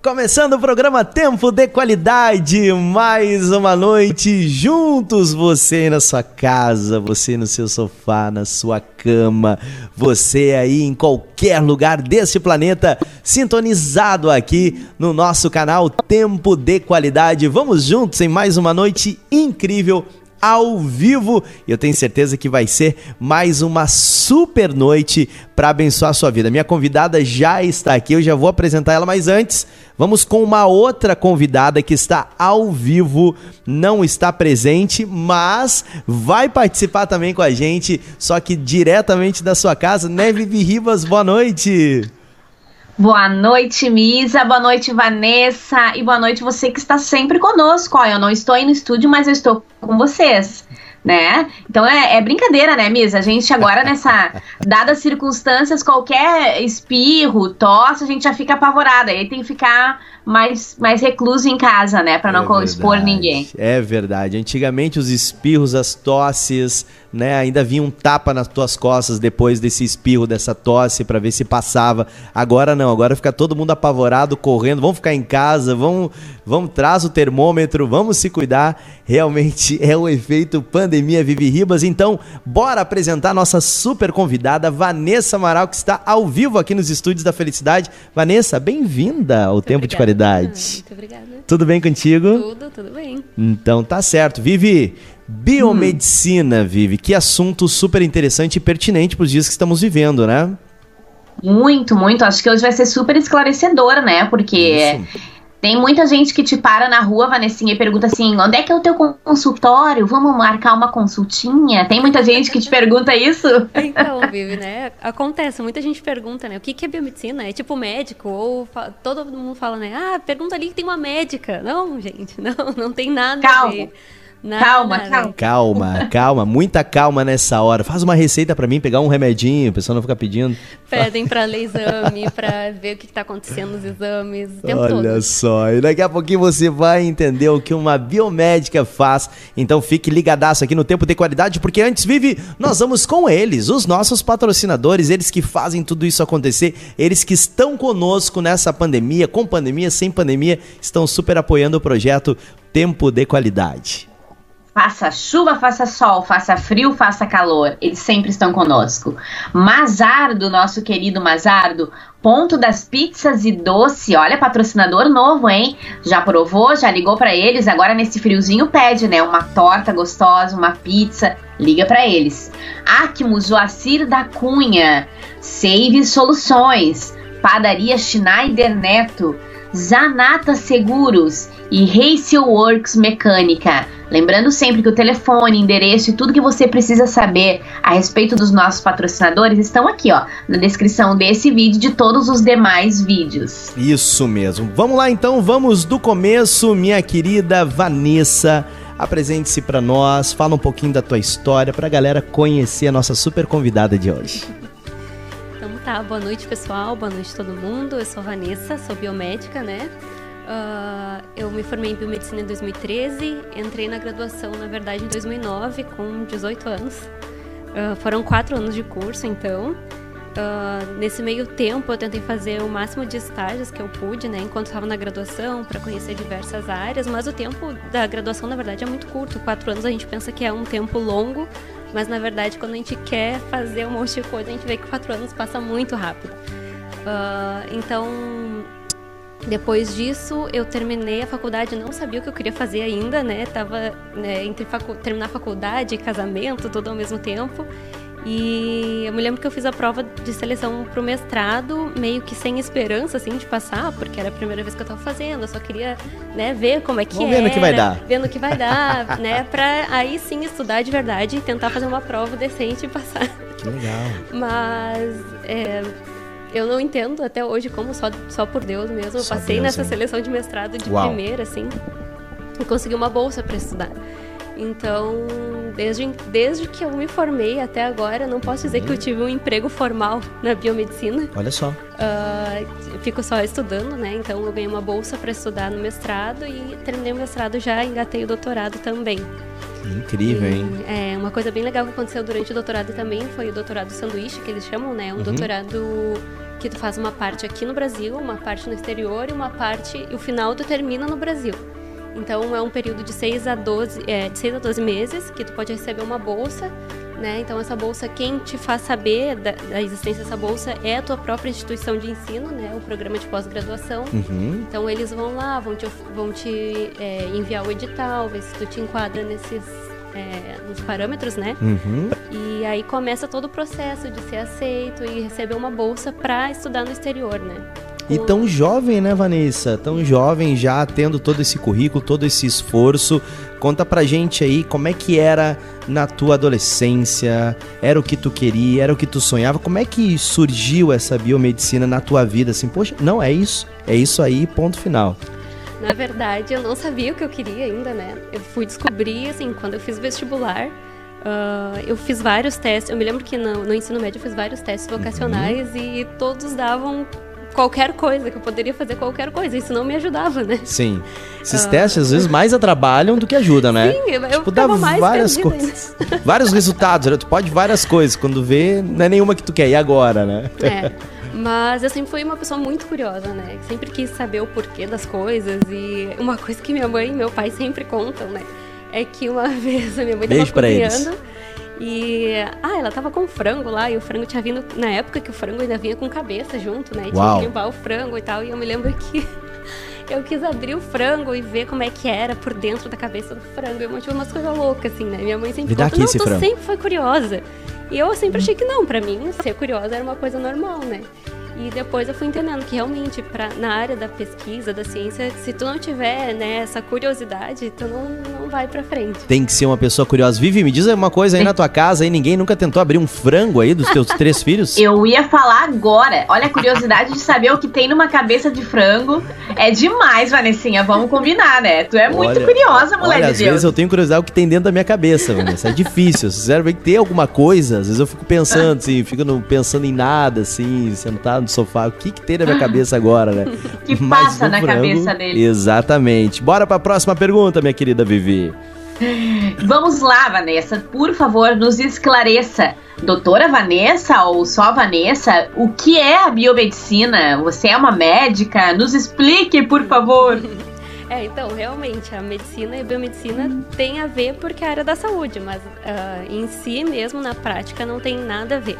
Começando o programa Tempo de Qualidade, mais uma noite juntos, você na sua casa, você no seu sofá, na sua cama, você aí em qualquer lugar desse planeta, sintonizado aqui no nosso canal Tempo de Qualidade. Vamos juntos em mais uma noite incrível ao vivo. E eu tenho certeza que vai ser mais uma super noite para abençoar a sua vida. Minha convidada já está aqui, eu já vou apresentar ela, mas antes, vamos com uma outra convidada que está ao vivo, não está presente, mas vai participar também com a gente, só que diretamente da sua casa, Vivi Ribas? Boa noite. Boa noite, Misa. Boa noite, Vanessa. E boa noite você que está sempre conosco. Ó, eu não estou aí no estúdio, mas eu estou com vocês. Né? Então é, é brincadeira, né, Misa? A gente agora, nessa. Dadas circunstâncias, qualquer espirro, tosse, a gente já fica apavorada. Aí tem que ficar mais, mais recluso em casa, né? Para não é expor ninguém. É verdade. Antigamente os espirros, as tosses, né? Ainda vinha um tapa nas tuas costas depois desse espirro, dessa tosse, para ver se passava. Agora não, agora fica todo mundo apavorado, correndo. Vamos ficar em casa, vamos, vamos traz o termômetro, vamos se cuidar. Realmente é o efeito pandemia Vivi Ribas. Então, bora apresentar nossa super convidada, Vanessa Amaral, que está ao vivo aqui nos estúdios da Felicidade. Vanessa, bem-vinda ao Tempo obrigada. de Qualidade qualidade. Muito obrigada. Tudo bem contigo? Tudo, tudo bem. Então tá certo. Vivi, biomedicina, hum. Vivi, que assunto super interessante e pertinente para os dias que estamos vivendo, né? Muito, muito. Acho que hoje vai ser super esclarecedor, né? Porque Isso. Tem muita gente que te para na rua, Vanessinha, e pergunta assim: onde é que é o teu consultório? Vamos marcar uma consultinha? Tem muita gente que te pergunta isso? Então, Vivi, né? Acontece, muita gente pergunta, né? O que, que é biomedicina? É tipo médico? Ou todo mundo fala, né? Ah, pergunta ali que tem uma médica. Não, gente, não, não tem nada Calma. a ver. Nada, calma, calma. Calma, calma, muita calma nessa hora. Faz uma receita para mim, pegar um remedinho, o pessoal não fica pedindo. Pedem para ler exame, para ver o que está acontecendo nos exames, o tempo Olha todo. só, e daqui a pouquinho você vai entender o que uma biomédica faz. Então fique ligadaço aqui no Tempo de Qualidade, porque antes, Vive, nós vamos com eles, os nossos patrocinadores, eles que fazem tudo isso acontecer, eles que estão conosco nessa pandemia, com pandemia, sem pandemia, estão super apoiando o projeto Tempo de Qualidade. Faça chuva, faça sol, faça frio, faça calor, eles sempre estão conosco. Mazardo, nosso querido Mazardo, ponto das pizzas e doce, olha, patrocinador novo, hein? Já provou, já ligou para eles, agora nesse friozinho pede, né? Uma torta gostosa, uma pizza, liga para eles. Acmo Joacir da Cunha, Save Soluções, Padaria Schneider Neto, Zanata Seguros e Racial Works Mecânica. Lembrando sempre que o telefone, endereço e tudo que você precisa saber a respeito dos nossos patrocinadores estão aqui, ó, na descrição desse vídeo e de todos os demais vídeos. Isso mesmo. Vamos lá então, vamos do começo, minha querida Vanessa. Apresente-se para nós, fala um pouquinho da tua história para a galera conhecer a nossa super convidada de hoje. Tá, boa noite pessoal, boa noite todo mundo. Eu sou Vanessa, sou biomédica, né? Uh, eu me formei em biomedicina em 2013, entrei na graduação, na verdade, em 2009, com 18 anos. Uh, foram quatro anos de curso, então. Uh, nesse meio tempo, eu tentei fazer o máximo de estágios que eu pude, né, enquanto estava na graduação, para conhecer diversas áreas. Mas o tempo da graduação, na verdade, é muito curto. Quatro anos a gente pensa que é um tempo longo, mas na verdade, quando a gente quer fazer um monte de coisa, a gente vê que quatro anos passa muito rápido. então depois disso, eu terminei a faculdade, não sabia o que eu queria fazer ainda, né? Tava né, entre facu terminar a faculdade casamento, tudo ao mesmo tempo. E eu me lembro que eu fiz a prova de seleção pro mestrado, meio que sem esperança, assim, de passar, porque era a primeira vez que eu tava fazendo, eu só queria, né, ver como é que Vamos era. Vendo o que vai dar. Vendo o que vai dar, né, pra aí sim estudar de verdade e tentar fazer uma prova decente e passar. Que legal. Mas, é, eu não entendo até hoje como só, só por Deus mesmo. Eu só passei Deus, nessa hein? seleção de mestrado de Uau. primeira, assim, e consegui uma bolsa para estudar. Então, desde, desde que eu me formei até agora, não posso dizer uhum. que eu tive um emprego formal na biomedicina. Olha só. Uh, fico só estudando, né? Então, eu ganhei uma bolsa para estudar no mestrado e terminei o mestrado já, engatei o doutorado também. Incrível, hein? é, uma coisa bem legal que aconteceu durante o doutorado também foi o doutorado sanduíche, que eles chamam, né? Um uhum. doutorado que tu faz uma parte aqui no Brasil, uma parte no exterior e uma parte e o final tu termina no Brasil. Então é um período de 6 a 12, é, de 6 a 12 meses que tu pode receber uma bolsa, né? Então essa bolsa quem te faz saber da, da existência dessa bolsa é a tua própria instituição de ensino, né? O programa de pós-graduação. Uhum. Então eles vão lá, vão te, vão te é, enviar o edital, ver se tu te enquadra nesses é, nos parâmetros, né? Uhum. E aí começa todo o processo de ser aceito e receber uma bolsa para estudar no exterior, né? E tão jovem, né, Vanessa? Tão jovem já tendo todo esse currículo, todo esse esforço. Conta pra gente aí como é que era na tua adolescência, era o que tu queria, era o que tu sonhava. Como é que surgiu essa biomedicina na tua vida? Assim, poxa, não, é isso, é isso aí, ponto final. Na verdade, eu não sabia o que eu queria ainda, né? Eu fui descobrir, assim, quando eu fiz vestibular, uh, eu fiz vários testes. Eu me lembro que no, no, ensino médio eu fiz vários testes vocacionais uhum. e todos davam qualquer coisa, que eu poderia fazer qualquer coisa. Isso não me ajudava, né? Sim. Esses uh... testes às vezes mais atrapalham do que ajudam, né? Sim, eu tipo, dá várias coisas. vários resultados, né? Tu pode várias coisas. Quando vê, não é nenhuma que tu quer. E agora, né? É. Mas eu sempre fui uma pessoa muito curiosa, né? Sempre quis saber o porquê das coisas. E uma coisa que minha mãe e meu pai sempre contam, né? É que uma vez a minha mãe Beijo tava cozinhando. E. Ah, ela tava com frango lá, e o frango tinha vindo. Na época que o frango ainda vinha com cabeça junto, né? E Uau. tinha que limpar o frango e tal. E eu me lembro que. eu quis abrir o frango e ver como é que era por dentro da cabeça do frango. Eu tive umas coisas loucas, assim, né? Minha mãe sempre conta, não, tu frango. sempre foi curiosa. E eu sempre achei que não, para mim, ser curiosa era uma coisa normal, né? E depois eu fui entendendo que realmente pra, na área da pesquisa, da ciência, se tu não tiver né, essa curiosidade, tu não, não vai pra frente. Tem que ser uma pessoa curiosa. Vivi, me diz uma coisa aí na tua casa, aí ninguém nunca tentou abrir um frango aí dos teus três filhos? Eu ia falar agora. Olha a curiosidade de saber o que tem numa cabeça de frango. É demais, Vanessinha. Vamos combinar, né? Tu é muito curiosa, mulher olha, de às Deus. vezes eu tenho curiosidade o que tem dentro da minha cabeça, Vanessa. É difícil. Sinceramente, ter alguma coisa, às vezes eu fico pensando, assim, fico no, pensando em nada, assim, sentado no sofá, o que que tem na minha cabeça agora, né? que passa na frango, cabeça dele. Exatamente. Bora para a próxima pergunta, minha querida Vivi. Vamos lá, Vanessa, por favor, nos esclareça. Doutora Vanessa ou só Vanessa, o que é a biomedicina? Você é uma médica? Nos explique, por favor. É, então, realmente, a medicina e a biomedicina tem a ver porque é a área da saúde, mas uh, em si mesmo, na prática, não tem nada a ver.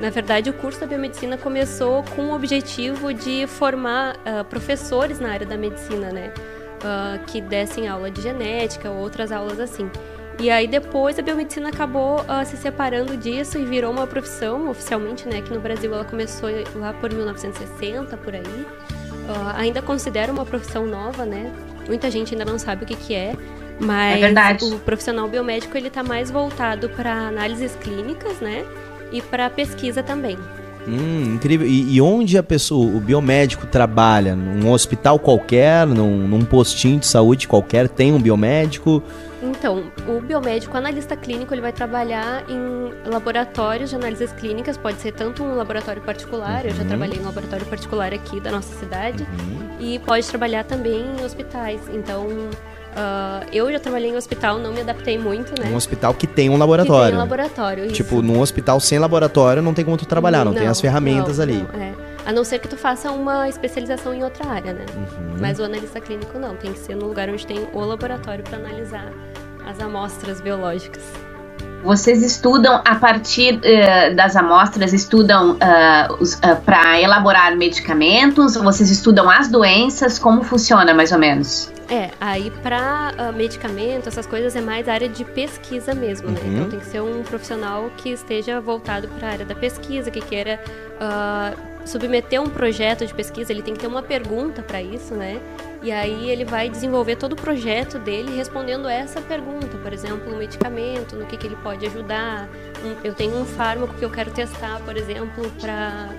Na verdade, o curso da biomedicina começou com o objetivo de formar uh, professores na área da medicina, né? Uh, que dessem aula de genética ou outras aulas assim. E aí depois a biomedicina acabou uh, se separando disso e virou uma profissão oficialmente, né? Aqui no Brasil ela começou lá por 1960, por aí. Uh, ainda considera uma profissão nova, né? Muita gente ainda não sabe o que, que é, mas é o profissional biomédico ele está mais voltado para análises clínicas, né? E para pesquisa também. Hum, incrível. E, e, onde a pessoa, o biomédico trabalha? Num hospital qualquer, num, num postinho de saúde qualquer, tem um biomédico? Então, o biomédico analista clínico ele vai trabalhar em laboratórios de análises clínicas, pode ser tanto um laboratório particular, uhum. eu já uhum. trabalhei em um laboratório particular aqui da nossa cidade, uhum. e pode trabalhar também em hospitais. Então, Uh, eu já trabalhei em hospital, não me adaptei muito, né? Um hospital que tem um laboratório. Que tem um laboratório, isso. Tipo, num hospital sem laboratório não tem como tu trabalhar, não, não tem as ferramentas não, ali. Não, é. A não ser que tu faça uma especialização em outra área, né? Uhum. Mas o analista clínico não, tem que ser no lugar onde tem o laboratório para analisar as amostras biológicas. Vocês estudam a partir uh, das amostras, estudam uh, uh, para elaborar medicamentos? Vocês estudam as doenças? Como funciona mais ou menos? É, aí para uh, medicamento, essas coisas é mais área de pesquisa mesmo, né? Uhum. Então tem que ser um profissional que esteja voltado para a área da pesquisa, que queira uh, submeter um projeto de pesquisa, ele tem que ter uma pergunta para isso, né? E aí ele vai desenvolver todo o projeto dele respondendo essa pergunta, por exemplo, um medicamento, no que, que ele pode ajudar. Um, eu tenho um fármaco que eu quero testar, por exemplo, para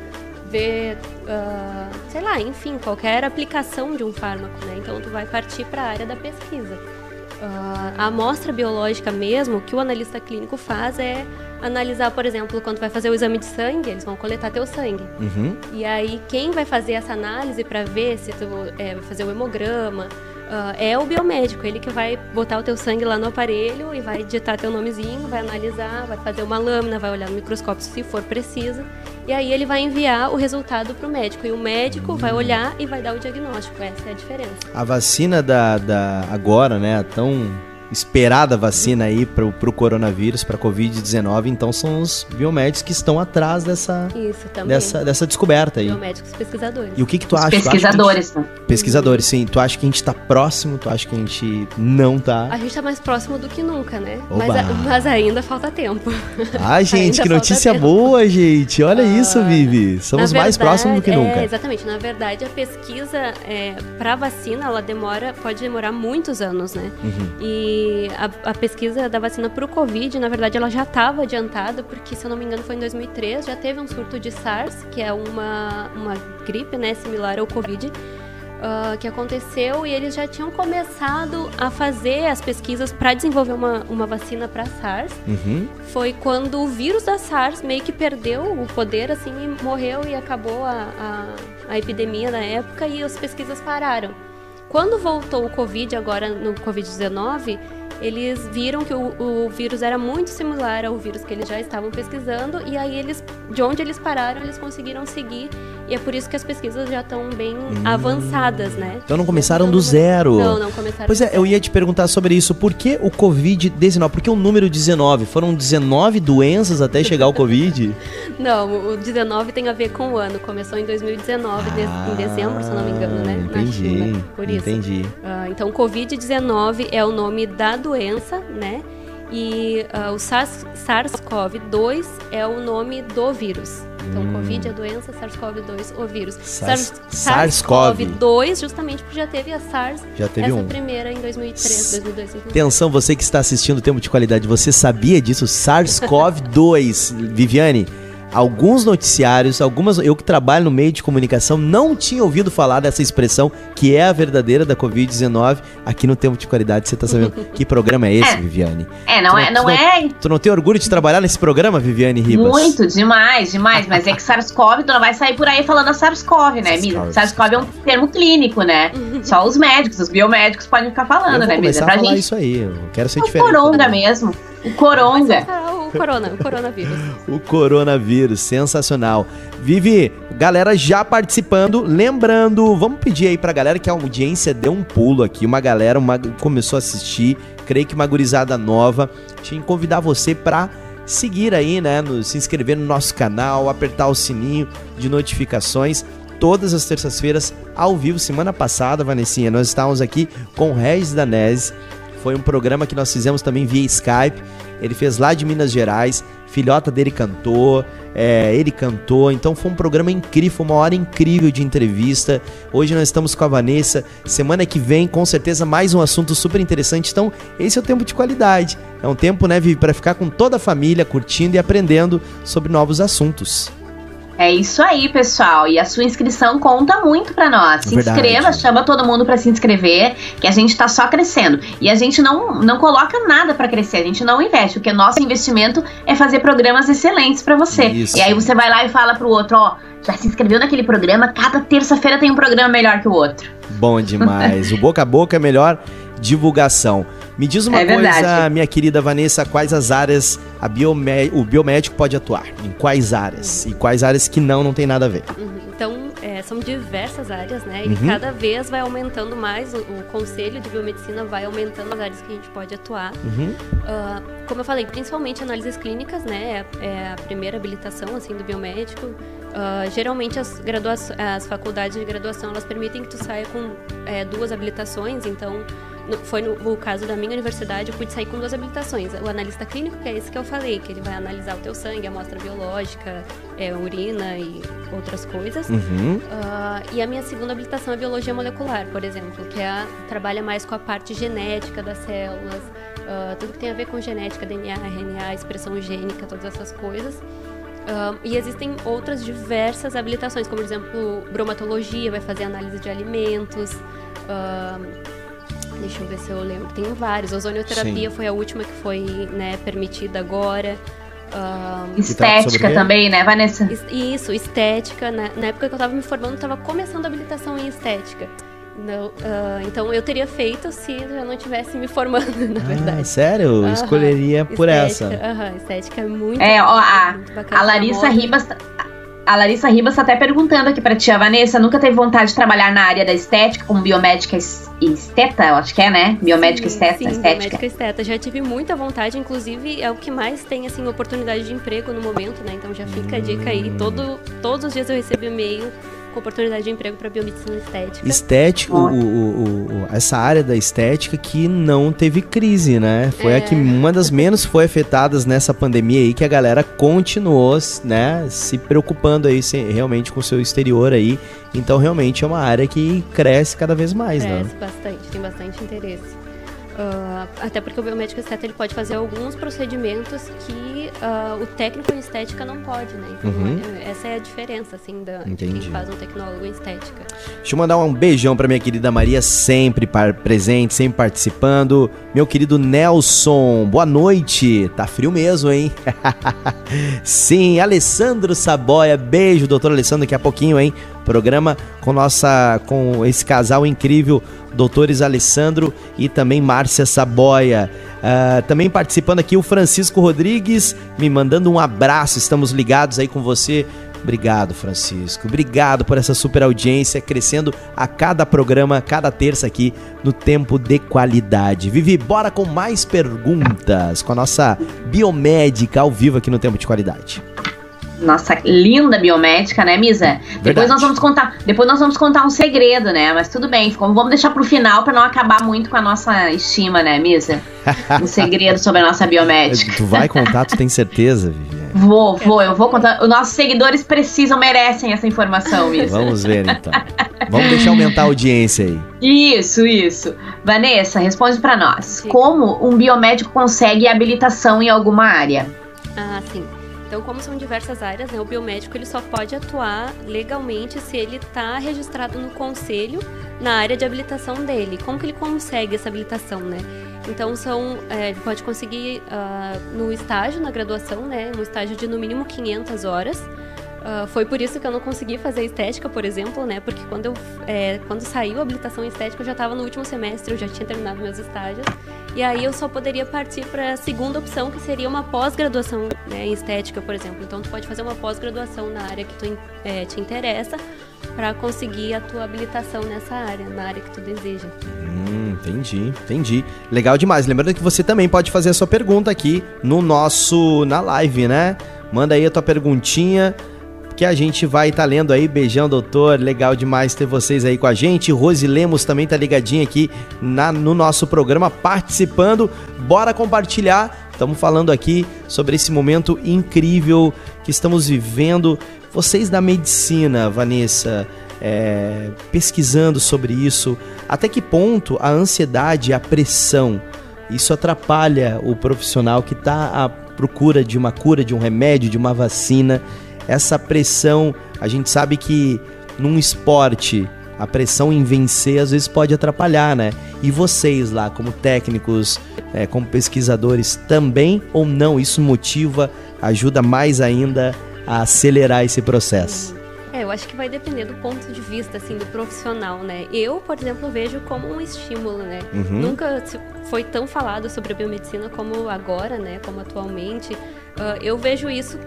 ver, uh, sei lá, enfim, qualquer aplicação de um fármaco, né? Então tu vai partir para a área da pesquisa. Uh, a amostra biológica mesmo, o que o analista clínico faz é analisar, por exemplo, quando vai fazer o exame de sangue, eles vão coletar teu sangue. Uhum. E aí, quem vai fazer essa análise para ver se tu é, vai fazer o hemograma, Uh, é o biomédico, ele que vai botar o teu sangue lá no aparelho e vai digitar teu nomezinho, vai analisar, vai fazer uma lâmina, vai olhar no microscópio se for preciso, e aí ele vai enviar o resultado para o médico, e o médico vai olhar e vai dar o diagnóstico, essa é a diferença. A vacina da, da agora, né, tão esperada vacina aí pro, pro coronavírus, pra Covid-19, então são os biomédicos que estão atrás dessa, Isso, dessa, dessa descoberta aí. Biomédicos pesquisadores. E o que que tu Os acha? Tu acha a pesquisadores. gente- pesquisadores, sim. Tu acha que a gente tá próximo? Tu acha que a gente não tá? A gente tá mais próximo do que nunca, né? Mas, a- mas ainda falta tempo. Ai, gente, que notícia tempo. boa, gente. Olha Ah, isso, Vivi. Somos Na mais verdade, próximos do que é, nunca. exatamente. Na verdade, a pesquisa é, para vacina, ela demora, pode demorar muitos anos, né? Uhum. E a, a pesquisa da vacina para o Covid, na verdade, ela já estava adiantada, porque, se eu não me engano, foi em 2003, já teve um surto de SARS, que é uma, uma gripe, né, similar ao Covid, ah, que aconteceu e eles já tinham começado a fazer as pesquisas para desenvolver uma, uma vacina para SARS Uhum. foi quando o vírus da SARS meio que perdeu o poder, assim, e morreu e acabou a, a, a epidemia na época e as pesquisas pararam. Quando voltou o Covid, agora no Covid-19, eles viram que o, o vírus era muito similar ao vírus que eles já estavam pesquisando e aí eles, de onde eles pararam, eles conseguiram seguir e é por isso que as pesquisas já estão bem avançadas, né? Então não começaram do zero. Não, não começaram Pois é, eu ia te perguntar sobre isso. Por que o Covid-19? Por que o número 19? Foram 19 doenças até chegar o Covid? Não, o 19 tem a ver com o ano. Começou em 2019, de- em dezembro, se eu não me engano, né? Na Ah, Entendi. China, por isso. Entendi. Ah, então, Covid-19 é o nome da doença, né? E ah, o SARS- SARS-CoV-2 é o nome do vírus. Então, Covid é a doença, SARS-CoV-2 o vírus. Hum. SARS- SARS- SARS-CoV-2, justamente porque já teve a SARS, Já teve essa um. primeira em 2003, 2002, 2003. Atenção, você que está assistindo o Tempo de Qualidade, você sabia disso? SARS-CoV-2. Viviane, alguns noticiários, algumas. Eu que trabalho no meio de comunicação, não tinha ouvido falar dessa expressão, que é a verdadeira da Covid-19. Aqui no Tempo de Qualidade, você está sabendo que programa é esse, É. Viviane? É, não é, não- não tu é Tu não tem orgulho de trabalhar nesse programa, Viviane Ribas? muito, demais, demais. Mas é que SARS-CoV, tu não vai sair por aí falando a SARS-CoV, né, Misa? SARS-CoV. É um termo clínico, né? Só os médicos, os biomédicos podem ficar falando, né, Misa? a Pra falar gente, isso aí. Eu quero ser o diferente. coronga mesmo. O coronga. Ah, o corona, o coronavírus. O coronavírus, sensacional. Vivi, galera já participando, lembrando, vamos pedir aí pra galera que a audiência deu um pulo aqui, uma galera uma, começou a assistir, creio que uma gurizada nova. Tinha que convidar você pra seguir aí, né, no- se inscrever no nosso canal, apertar o sininho de notificações. Todas as terças-feiras, ao vivo. Semana passada, Vanessinha, nós estávamos aqui com o Regis Danese. Foi um programa que nós fizemos também via Skype. Ele fez lá de Minas Gerais. Filhota dele cantou, é, ele cantou. Então foi um programa incrível, uma hora incrível de entrevista. Hoje nós estamos com a Vanessa. Semana que vem, com certeza, mais um assunto super interessante. Então, esse é o tempo de qualidade. É um tempo, né, para ficar com toda a família, curtindo e aprendendo sobre novos assuntos. É isso aí, pessoal. E a sua inscrição conta muito pra nós. Se Verdade. inscreva, chama todo mundo pra se inscrever, que a gente tá só crescendo. E a gente não, não coloca nada pra crescer, a gente não investe, porque nosso investimento é fazer programas excelentes pra você. Isso. E aí você vai lá e fala pro outro, ó, já se inscreveu naquele programa, cada terça-feira tem um programa melhor que o outro. Bom demais. o boca a boca é melhor divulgação. Me diz uma É coisa, minha querida Vanessa, quais as áreas a biomé- o biomédico pode atuar? Em quais áreas? E quais áreas que não, não tem nada a ver? Uhum. Então, é, são diversas áreas, né? E Uhum. cada vez vai aumentando mais, o, o conselho de biomedicina vai aumentando as áreas que a gente pode atuar. Uhum. Ah, como eu falei, principalmente análises clínicas, né? É, é a primeira habilitação, assim, do biomédico. Ah, geralmente, as, gradua as faculdades de graduação, elas permitem que tu saia com é, duas habilitações, então... no- foi no, o caso da minha universidade, eu pude sair com duas habilitações. O analista clínico, que é esse que eu falei, que ele vai analisar o teu sangue, amostra biológica, é, urina e outras coisas. Uhum. Ah, e a minha segunda habilitação é biologia molecular, por exemplo, que é a- trabalha mais com a parte genética das células, ah, tudo que tem a ver com genética, DNA, RNA, expressão gênica, todas essas coisas. Ah, e existem outras diversas habilitações, como por exemplo, bromatologia, vai fazer análise de alimentos. Deixa eu ver se eu lembro, tem vários. Ozonioterapia foi a última que foi né, permitida agora. Uh, estética também, né, Vanessa? Isso, estética. Na, na época que eu estava me formando, estava começando a habilitação em estética. Não, uh, então eu teria feito se eu não tivesse me formando, na ah, verdade. Sério? Uh Escolheria por estética, essa. Aham, estética é muito. É, ó, a, muito a Larissa Ribas. A Larissa Ribas está até perguntando aqui para tia Vanessa, nunca teve vontade de trabalhar na área da estética, como biomédica esteta, eu acho que é, né? Biomédica sim, esteta, sim, estética. biomédica esteta. Já tive muita vontade, inclusive é o que mais tem, assim, oportunidade de emprego no momento, né? Então já fica a dica aí, todo, todos os dias eu recebo e-mail com oportunidade de emprego para biomedicina estética. Estética, o, o, o, essa área da estética que não teve crise, né? Foi é. a que uma das menos foi afetadas nessa pandemia aí, que a galera continuou, né, se preocupando aí se, realmente com o seu exterior aí. Então, realmente é uma área que cresce cada vez mais, cresce né? Cresce bastante, tem bastante interesse. Uh, até porque o biomédico estético ele pode fazer alguns procedimentos que uh, o técnico em estética não pode, né? Então, uhum. Essa é a diferença, assim, da, de quem faz um tecnólogo em estética. Deixa eu mandar um beijão pra minha querida Maria, sempre presente, sempre participando. Meu querido Nelson, boa noite. Tá frio mesmo, hein? Sim, Alessandro Saboia, beijo, doutor Alessandro, daqui a pouquinho, hein? Programa com nossa com esse casal incrível, doutores Alessandro e também Márcia Saboia. Uh, também participando aqui o Francisco Rodrigues, me mandando um abraço. Estamos ligados aí com você. Obrigado, Francisco. Obrigado por essa super audiência, crescendo a cada programa, cada terça aqui no Tempo de Qualidade. Vivi, bora com mais perguntas com a nossa biomédica ao vivo aqui no Tempo de Qualidade nossa linda biomédica, né, Misa? Verdade. Depois nós vamos contar, depois nós vamos contar um segredo, né? Mas tudo bem, vamos deixar pro final para não acabar muito com a nossa estima, né, Misa? um segredo sobre a nossa biomédica. Tu vai contar, tu tem certeza, Viviane? Vou, vou, eu vou contar. Os nossos seguidores precisam, merecem essa informação, Misa. Vamos ver então. Vamos deixar aumentar a audiência aí. Isso, isso. Vanessa, responde para nós. Sim. Como um biomédico consegue habilitação em alguma área? Ah, sim. Então, como são diversas áreas, né, o biomédico ele só pode atuar legalmente se ele está registrado no conselho na área de habilitação dele. Como que ele consegue essa habilitação, né? Então, são, é, ele pode conseguir uh, no estágio, na graduação, né, um estágio de no mínimo 500 horas, Uh, foi por isso que eu não consegui fazer estética, por exemplo, né? Porque quando, eu, é, quando saiu a habilitação estética, eu já estava no último semestre, eu já tinha terminado meus estágios. E aí eu só poderia partir para a segunda opção, que seria uma pós-graduação né, em estética, por exemplo. Então, tu pode fazer uma pós-graduação na área que tu é, te interessa para conseguir a tua habilitação nessa área, na área que tu deseja. Hum, entendi, entendi. Legal demais. Lembrando que você também pode fazer a sua pergunta aqui no nosso, na live, né? Manda aí a tua perguntinha que a gente vai estar tá lendo aí. Beijão, doutor. Legal demais ter vocês aí com a gente. Rose Lemos também tá ligadinha aqui na, no nosso programa, participando. Bora compartilhar. Estamos falando aqui sobre esse momento incrível que estamos vivendo. Vocês da medicina, Vanessa, é, pesquisando sobre isso, até que ponto a ansiedade, a pressão, isso atrapalha o profissional que está à procura de uma cura, de um remédio, de uma vacina essa pressão, a gente sabe que num esporte a pressão em vencer às vezes pode atrapalhar, né? E vocês lá, como técnicos, é, como pesquisadores, também ou não? Isso motiva, ajuda mais ainda a acelerar esse processo? É, eu acho que vai depender do ponto de vista, assim, do profissional, né? Eu, por exemplo, vejo como um estímulo, né? Uhum. Nunca foi tão falado sobre a biomedicina como agora, né? Como atualmente. Uh, eu vejo isso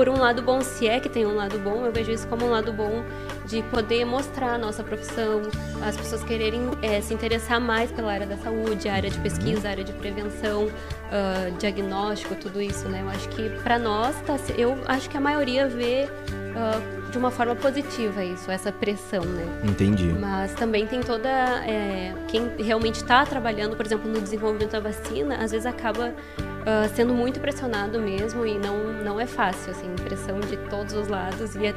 por um lado bom, se é que tem um lado bom, eu vejo isso como um lado bom de poder mostrar a nossa profissão, as pessoas quererem é, se interessar mais pela área da saúde, área de pesquisa, área de prevenção, uh, diagnóstico, tudo isso, né? Eu acho que para nós, tá, eu acho que a maioria vê uh, de uma forma positiva isso, essa pressão, né? Entendi. Mas também tem toda é, quem realmente está trabalhando, por exemplo, no desenvolvimento da vacina, às vezes acaba uh, sendo muito pressionado mesmo e não, não é fácil, assim, pressão de todos os lados e é,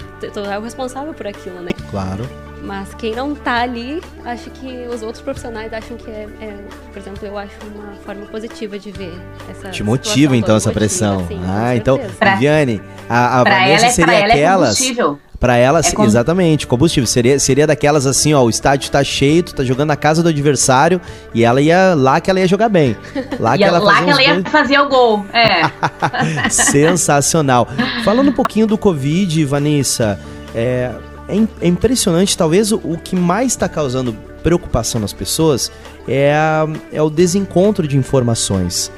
é o responsável por aquilo, né? Claro. Mas quem não tá ali, acho que os outros profissionais acham que é, é por exemplo, eu acho uma forma positiva de ver essa Te motiva então essa pressão. Assim, ah, então, Viviane, a, a Vanessa ela, seria ela aquelas. É Pra ela, É como- exatamente, combustível. Seria, seria daquelas assim, ó, o estádio tá cheio, tu tá jogando na casa do adversário e ela ia lá que ela ia jogar bem. Lá que ela lá fazia que ela ia fazer o gol. É. Sensacional. Falando um pouquinho do Covid, Vanessa, é, é é impressionante, talvez o, o que mais está causando preocupação nas pessoas é, a- é o desencontro de informações.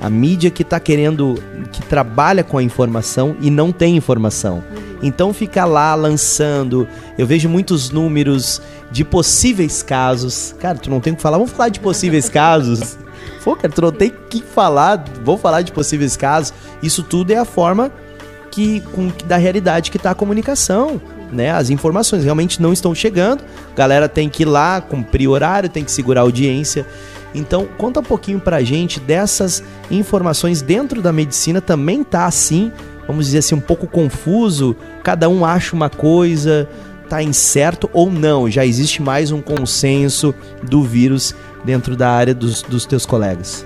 A mídia que está querendo, que trabalha com a informação e não tem informação. Então fica lá lançando. Eu vejo muitos números de possíveis casos. Cara, tu não tem o que falar, vamos falar de possíveis casos. Pô, cara, tu não tem o que falar, vou falar de possíveis casos. Isso tudo é a forma que, com, da realidade que tá a comunicação, né? As informações realmente não estão chegando. A galera tem que ir lá, cumprir horário, tem que segurar a audiência. Então, conta um pouquinho pra gente dessas informações dentro da medicina também tá assim, vamos dizer assim, um pouco confuso, cada um acha uma coisa, tá incerto ou não, já existe mais um consenso do vírus dentro da área dos, dos teus colegas.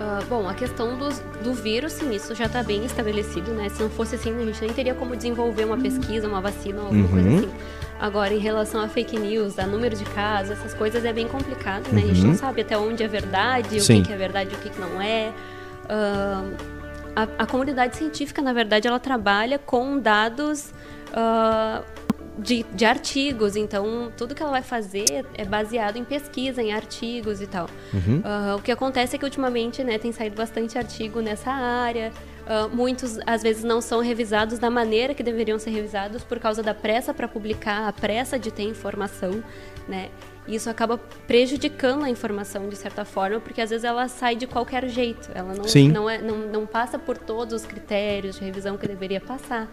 Ah, bom, a questão dos- do vírus, sim, isso já está bem estabelecido, né? Se não fosse assim, a gente nem teria como desenvolver uma pesquisa, uma vacina, alguma coisa Uhum. assim. Agora, em relação a fake news, a número de casos, essas coisas é bem complicado, né? A gente Uhum. não sabe até onde é verdade, o que, que é verdade e o que, que não é. Ah, a, a comunidade científica, na verdade, ela trabalha com dados ah, de, de artigos, então tudo que ela vai fazer é baseado em pesquisa, em artigos e tal. Uhum. Ah, o que acontece é que ultimamente né, tem saído bastante artigo nessa área. Ah, muitos, às vezes, não são revisados da maneira que deveriam ser revisados por causa da pressa para publicar, a pressa de ter informação, né? E isso acaba prejudicando a informação de certa forma, porque às vezes ela sai de qualquer jeito. Ela não, não, é, não, não passa por todos os critérios de revisão que deveria passar.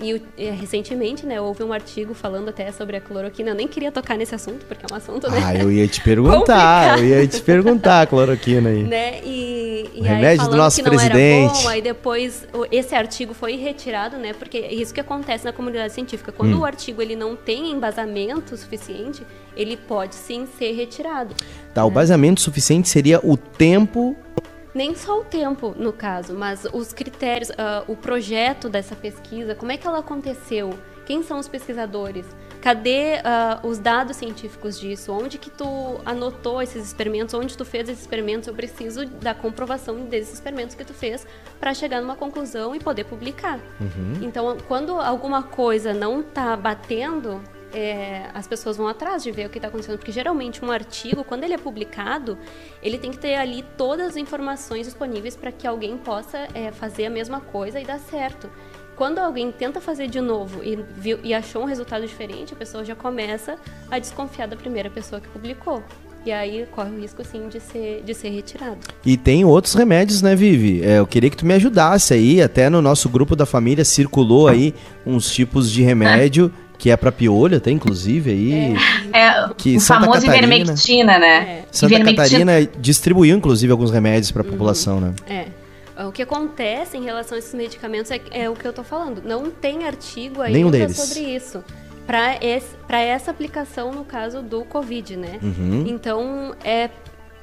E, e recentemente, né, houve um artigo falando até sobre a cloroquina. Eu nem queria tocar nesse assunto, porque é um assunto, né? Ah, eu ia te perguntar, eu ia te perguntar, cloroquina aí. né? E, e O aí remédio do nosso presidente. bom, aí depois esse artigo foi retirado, né? Porque é isso que acontece na comunidade científica. Quando Hum. o artigo ele não tem embasamento suficiente, ele pode sim ser retirado. Tá, o baseamento suficiente seria o tempo. Nem só o tempo, no caso, mas os critérios, ah, o projeto dessa pesquisa, como é que ela aconteceu? Quem são os pesquisadores? Cadê ah, os dados científicos disso? Onde que tu anotou esses experimentos? Onde tu fez esses experimentos? Eu preciso da comprovação desses experimentos que tu fez para chegar numa conclusão e poder publicar. Então, quando alguma coisa não está batendo, é, as pessoas vão atrás de ver o que está acontecendo, porque geralmente um artigo, quando ele é publicado, ele tem que ter ali todas as informações disponíveis para que alguém possa é, fazer a mesma coisa e dar certo. Quando alguém tenta fazer de novo e, viu, e achou um resultado diferente, a pessoa já começa a desconfiar da primeira pessoa que publicou. E aí corre o risco, sim, de ser, de ser retirado. E tem outros remédios, né, Vivi? É, eu queria que tu me ajudasse aí. Até no nosso grupo da família circulou aí uns tipos de remédio que é pra piolho, até inclusive aí. É, Que o Santa famoso Catarina- ivermectina, né? É. Santa Ivermectina- Catarina distribuiu, inclusive, alguns remédios pra população, né? É. O que acontece em relação a esses medicamentos é, é o que eu tô falando. Não tem artigo ainda Nenhum deles. sobre isso. Para essa aplicação, no caso do Covid, né? Uhum. Então, é,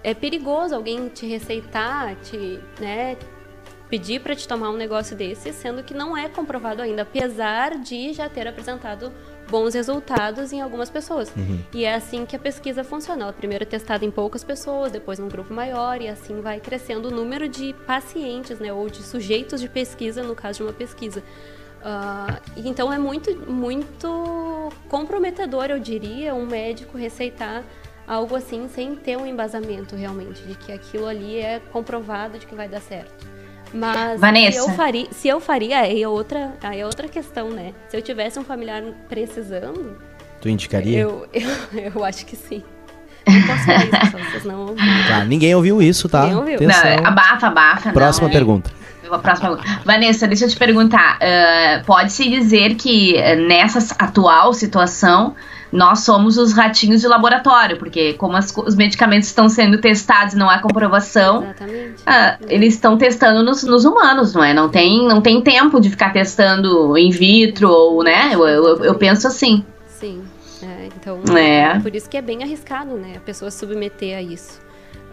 é perigoso alguém te receitar, te, né, pedir para te tomar um negócio desse, sendo que não é comprovado ainda, apesar de já ter apresentado bons resultados em algumas pessoas. E é assim que a pesquisa funciona. Ela primeiro é testada em poucas pessoas, depois num grupo maior, e assim vai crescendo o número de pacientes, né, ou de sujeitos de pesquisa, no caso de uma pesquisa. E então é muito, muito comprometedor, eu diria, um médico receitar algo assim sem ter um embasamento realmente de que aquilo ali é comprovado de que vai dar certo. Mas Vanessa. se eu faria, se eu faria aí é outra, aí é outra questão, né? Se eu tivesse um familiar precisando, Tu indicaria? eu, eu, eu acho que sim. Não posso falar isso, vocês não ouviram. Tá, ninguém ouviu isso, tá? Ninguém ouviu. Não, Atenção. abafa, abafa. Próxima não, é. pergunta. A próxima. Vanessa, deixa eu te perguntar. ah, Pode-se dizer que eh, nessa atual situação nós somos os ratinhos de laboratório, porque como as os medicamentos estão sendo testados e não há comprovação, ah, eles estão testando nos, nos humanos, não é? Não tem, não tem tempo de ficar testando in vitro ou, né? Eu, eu, eu penso assim. Sim. É, então, É. por isso que é bem arriscado, né? A pessoa se submeter a isso.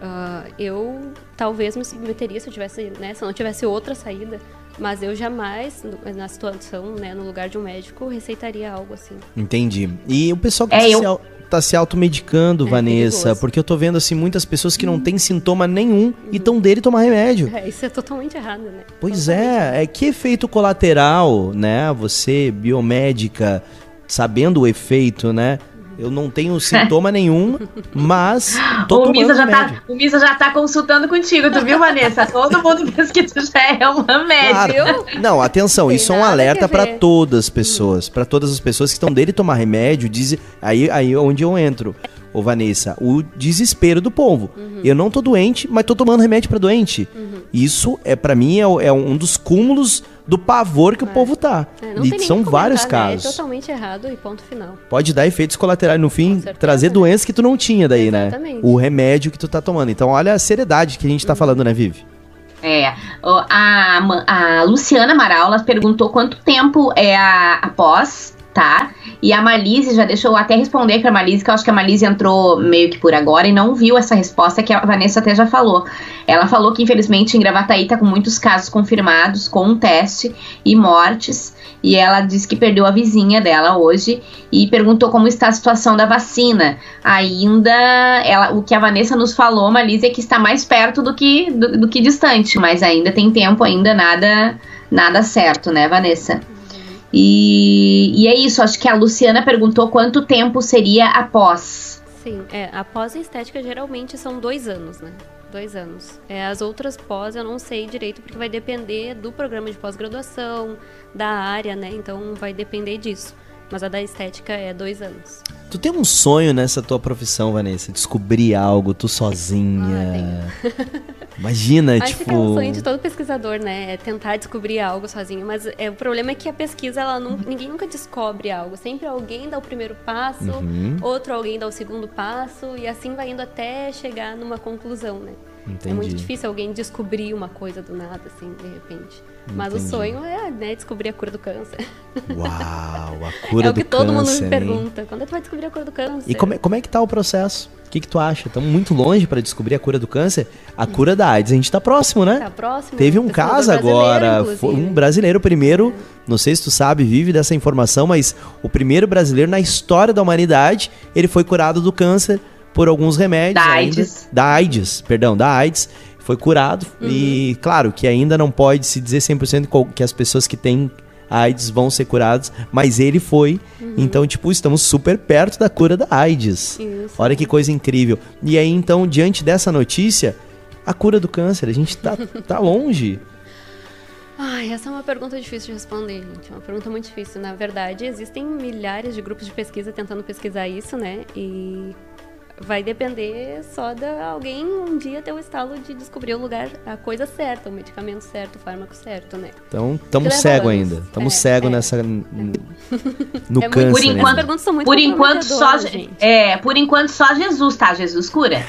Ah, eu talvez me submeteria se eu tivesse, né? Se eu não tivesse outra saída. Mas eu jamais, na situação, né, no lugar de um médico, receitaria algo assim. Entendi. E o pessoal que é, se, eu... tá se automedicando, é, Vanessa, perigoso. porque eu tô vendo assim muitas pessoas que não têm sintoma nenhum uhum. e tão dele tomar remédio. É, isso é totalmente errado, né? Pois totalmente é, errado. é que efeito colateral, né? Você, biomédica, sabendo o efeito, né? Eu não tenho sintoma nenhum, mas tô o Misa já tá, O Misa já tá consultando contigo, tu viu, Vanessa? Todo mundo pensa que tu já é um remédio. Claro. Não, atenção, isso é um alerta para todas as pessoas, para todas as pessoas que estão dele tomar remédio, diz, aí aí onde eu entro ô Vanessa, o desespero do povo. Uhum. Eu não tô doente, mas tô tomando remédio para doente. Uhum. Isso é para mim é, é, um dos cúmulos do pavor que é. o povo tá. É, e são vários casos. Né? É totalmente errado e ponto final. Pode dar efeitos colaterais no fim, trazer doenças que tu não tinha daí, né? Exatamente. né? O remédio que tu tá tomando. Então olha a seriedade que a gente tá uhum. falando, né, Vivi? É, a, a Luciana Amaral, ela perguntou quanto tempo é a, após tá? E a Malise já deixou até responder para a Malise, que eu acho que a Malise entrou meio que por agora e não viu essa resposta que a Vanessa até já falou. Ela falou que infelizmente em Gravataí tá com muitos casos confirmados com um teste e mortes. E ela disse que perdeu a vizinha dela hoje e perguntou como está a situação da vacina. Ainda, ela, o que a Vanessa nos falou, Malise, é que está mais perto do que, do, do que distante, mas ainda tem tempo, ainda nada, nada certo, né, Vanessa? E, e é isso, acho que a Luciana perguntou quanto tempo seria após. Sim, é, após a estética geralmente são dois anos, né? Dois anos. É, as outras pós eu não sei direito, porque vai depender do programa de pós-graduação, da área, né? Então vai depender disso. Mas a da estética é dois anos. Tu tem um sonho nessa tua profissão, Vanessa? Descobrir algo, tu sozinha. Ah, Imagina, Acho tipo. Que é o sonho de todo pesquisador, né? É tentar descobrir algo sozinho. Mas é, o problema é que a pesquisa, ela não, ninguém nunca descobre algo. Sempre alguém dá o primeiro passo, uhum. outro alguém dá o segundo passo, e assim vai indo até chegar numa conclusão, né? Entendi. É muito difícil alguém descobrir uma coisa do nada, assim, de repente. Mas Entendi. o sonho é né, descobrir a cura do câncer. Uau, a cura do câncer. É o que todo mundo me pergunta. Quando é que tu vai descobrir a cura do câncer? E como é, como é que tá o processo? O que, que tu acha? Estamos muito longe para descobrir a cura do câncer. A cura da AIDS, a gente está próximo, né? Tá próximo. Teve um caso agora, foi um brasileiro primeiro, não sei se tu sabe, vive dessa informação, mas o primeiro brasileiro na história da humanidade, ele foi curado do câncer por alguns remédios. Da AIDS. da AIDS, perdão, da AIDS. Foi curado. Uhum. E, claro, que ainda não pode se dizer 100% que as pessoas que têm AIDS vão ser curadas, mas ele foi. Uhum. Então, tipo, estamos super perto da cura da AIDS. Isso. Olha que coisa incrível. E aí, então, diante dessa notícia, a cura do câncer, a gente tá, tá longe. Ai, essa é uma pergunta difícil de responder, gente. É uma pergunta muito difícil. Na verdade, existem milhares de grupos de pesquisa tentando pesquisar isso, né? E vai depender só de alguém um dia ter o estalo de descobrir o lugar, a coisa certa, o medicamento certo, o fármaco certo, né? Então, estamos cego ainda. Estamos é, cego é. nessa no é câncer. Por enquanto, são muito por enquanto só gente. é, por enquanto só Jesus, tá? Jesus cura.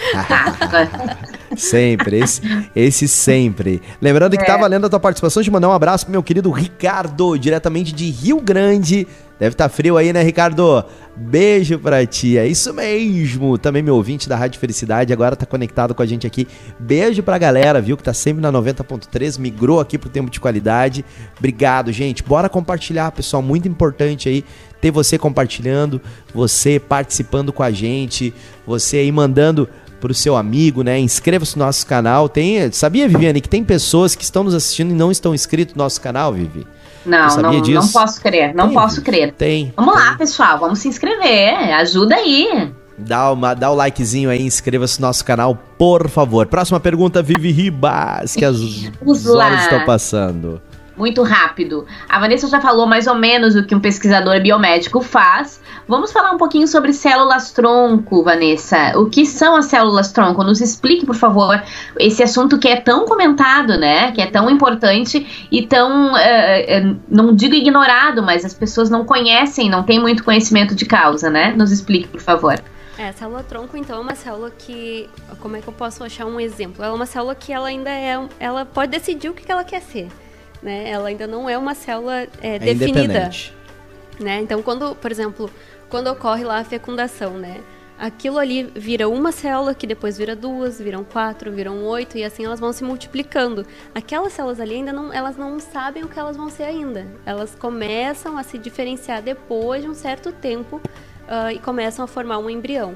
sempre, esse, esse sempre. Lembrando é. que tá valendo a tua participação, de mandar um abraço pro meu querido Ricardo, diretamente de Rio Grande. Deve estar tá frio aí, né, Ricardo? Beijo pra ti, é isso mesmo. Também meu ouvinte da Rádio Felicidade agora tá conectado com a gente aqui. Beijo pra galera, viu, que tá sempre na 90.3, migrou aqui pro tempo de qualidade. Obrigado, gente. Bora compartilhar, pessoal, muito importante aí ter você compartilhando, você participando com a gente, você aí mandando pro seu amigo, né? Inscreva-se no nosso canal. Tem, sabia, Viviane, que tem pessoas que estão nos assistindo e não estão inscritos no nosso canal, Vivi? Não, não, disso? não posso crer, não tem, posso crer. Tem. Vamos tem. lá, pessoal, vamos se inscrever, ajuda aí. Dá, uma, dá o likezinho aí, inscreva-se no nosso canal, por favor. Próxima pergunta, Vivi Ribas, que as horas estão passando muito rápido. A Vanessa já falou mais ou menos o que um pesquisador biomédico faz. Vamos falar um pouquinho sobre células tronco, Vanessa. O que são as células tronco? Nos explique, por favor, esse assunto que é tão comentado, né? Que é tão importante e tão, uh, uh, não digo ignorado, mas as pessoas não conhecem, não têm muito conhecimento de causa, né? Nos explique, por favor. É, a célula tronco, então, é uma célula que. Como é que eu posso achar um exemplo? Ela é uma célula que ela ainda é. Ela pode decidir o que ela quer ser né? Ela ainda não é uma célula é, é definida. Né? Então, quando, por exemplo, quando ocorre lá a fecundação, né? aquilo ali vira uma célula, que depois vira duas, viram quatro, viram oito, e assim elas vão se multiplicando. Aquelas células ali ainda não, elas não sabem o que elas vão ser ainda. Elas começam a se diferenciar depois de um certo tempo uh, e começam a formar um embrião.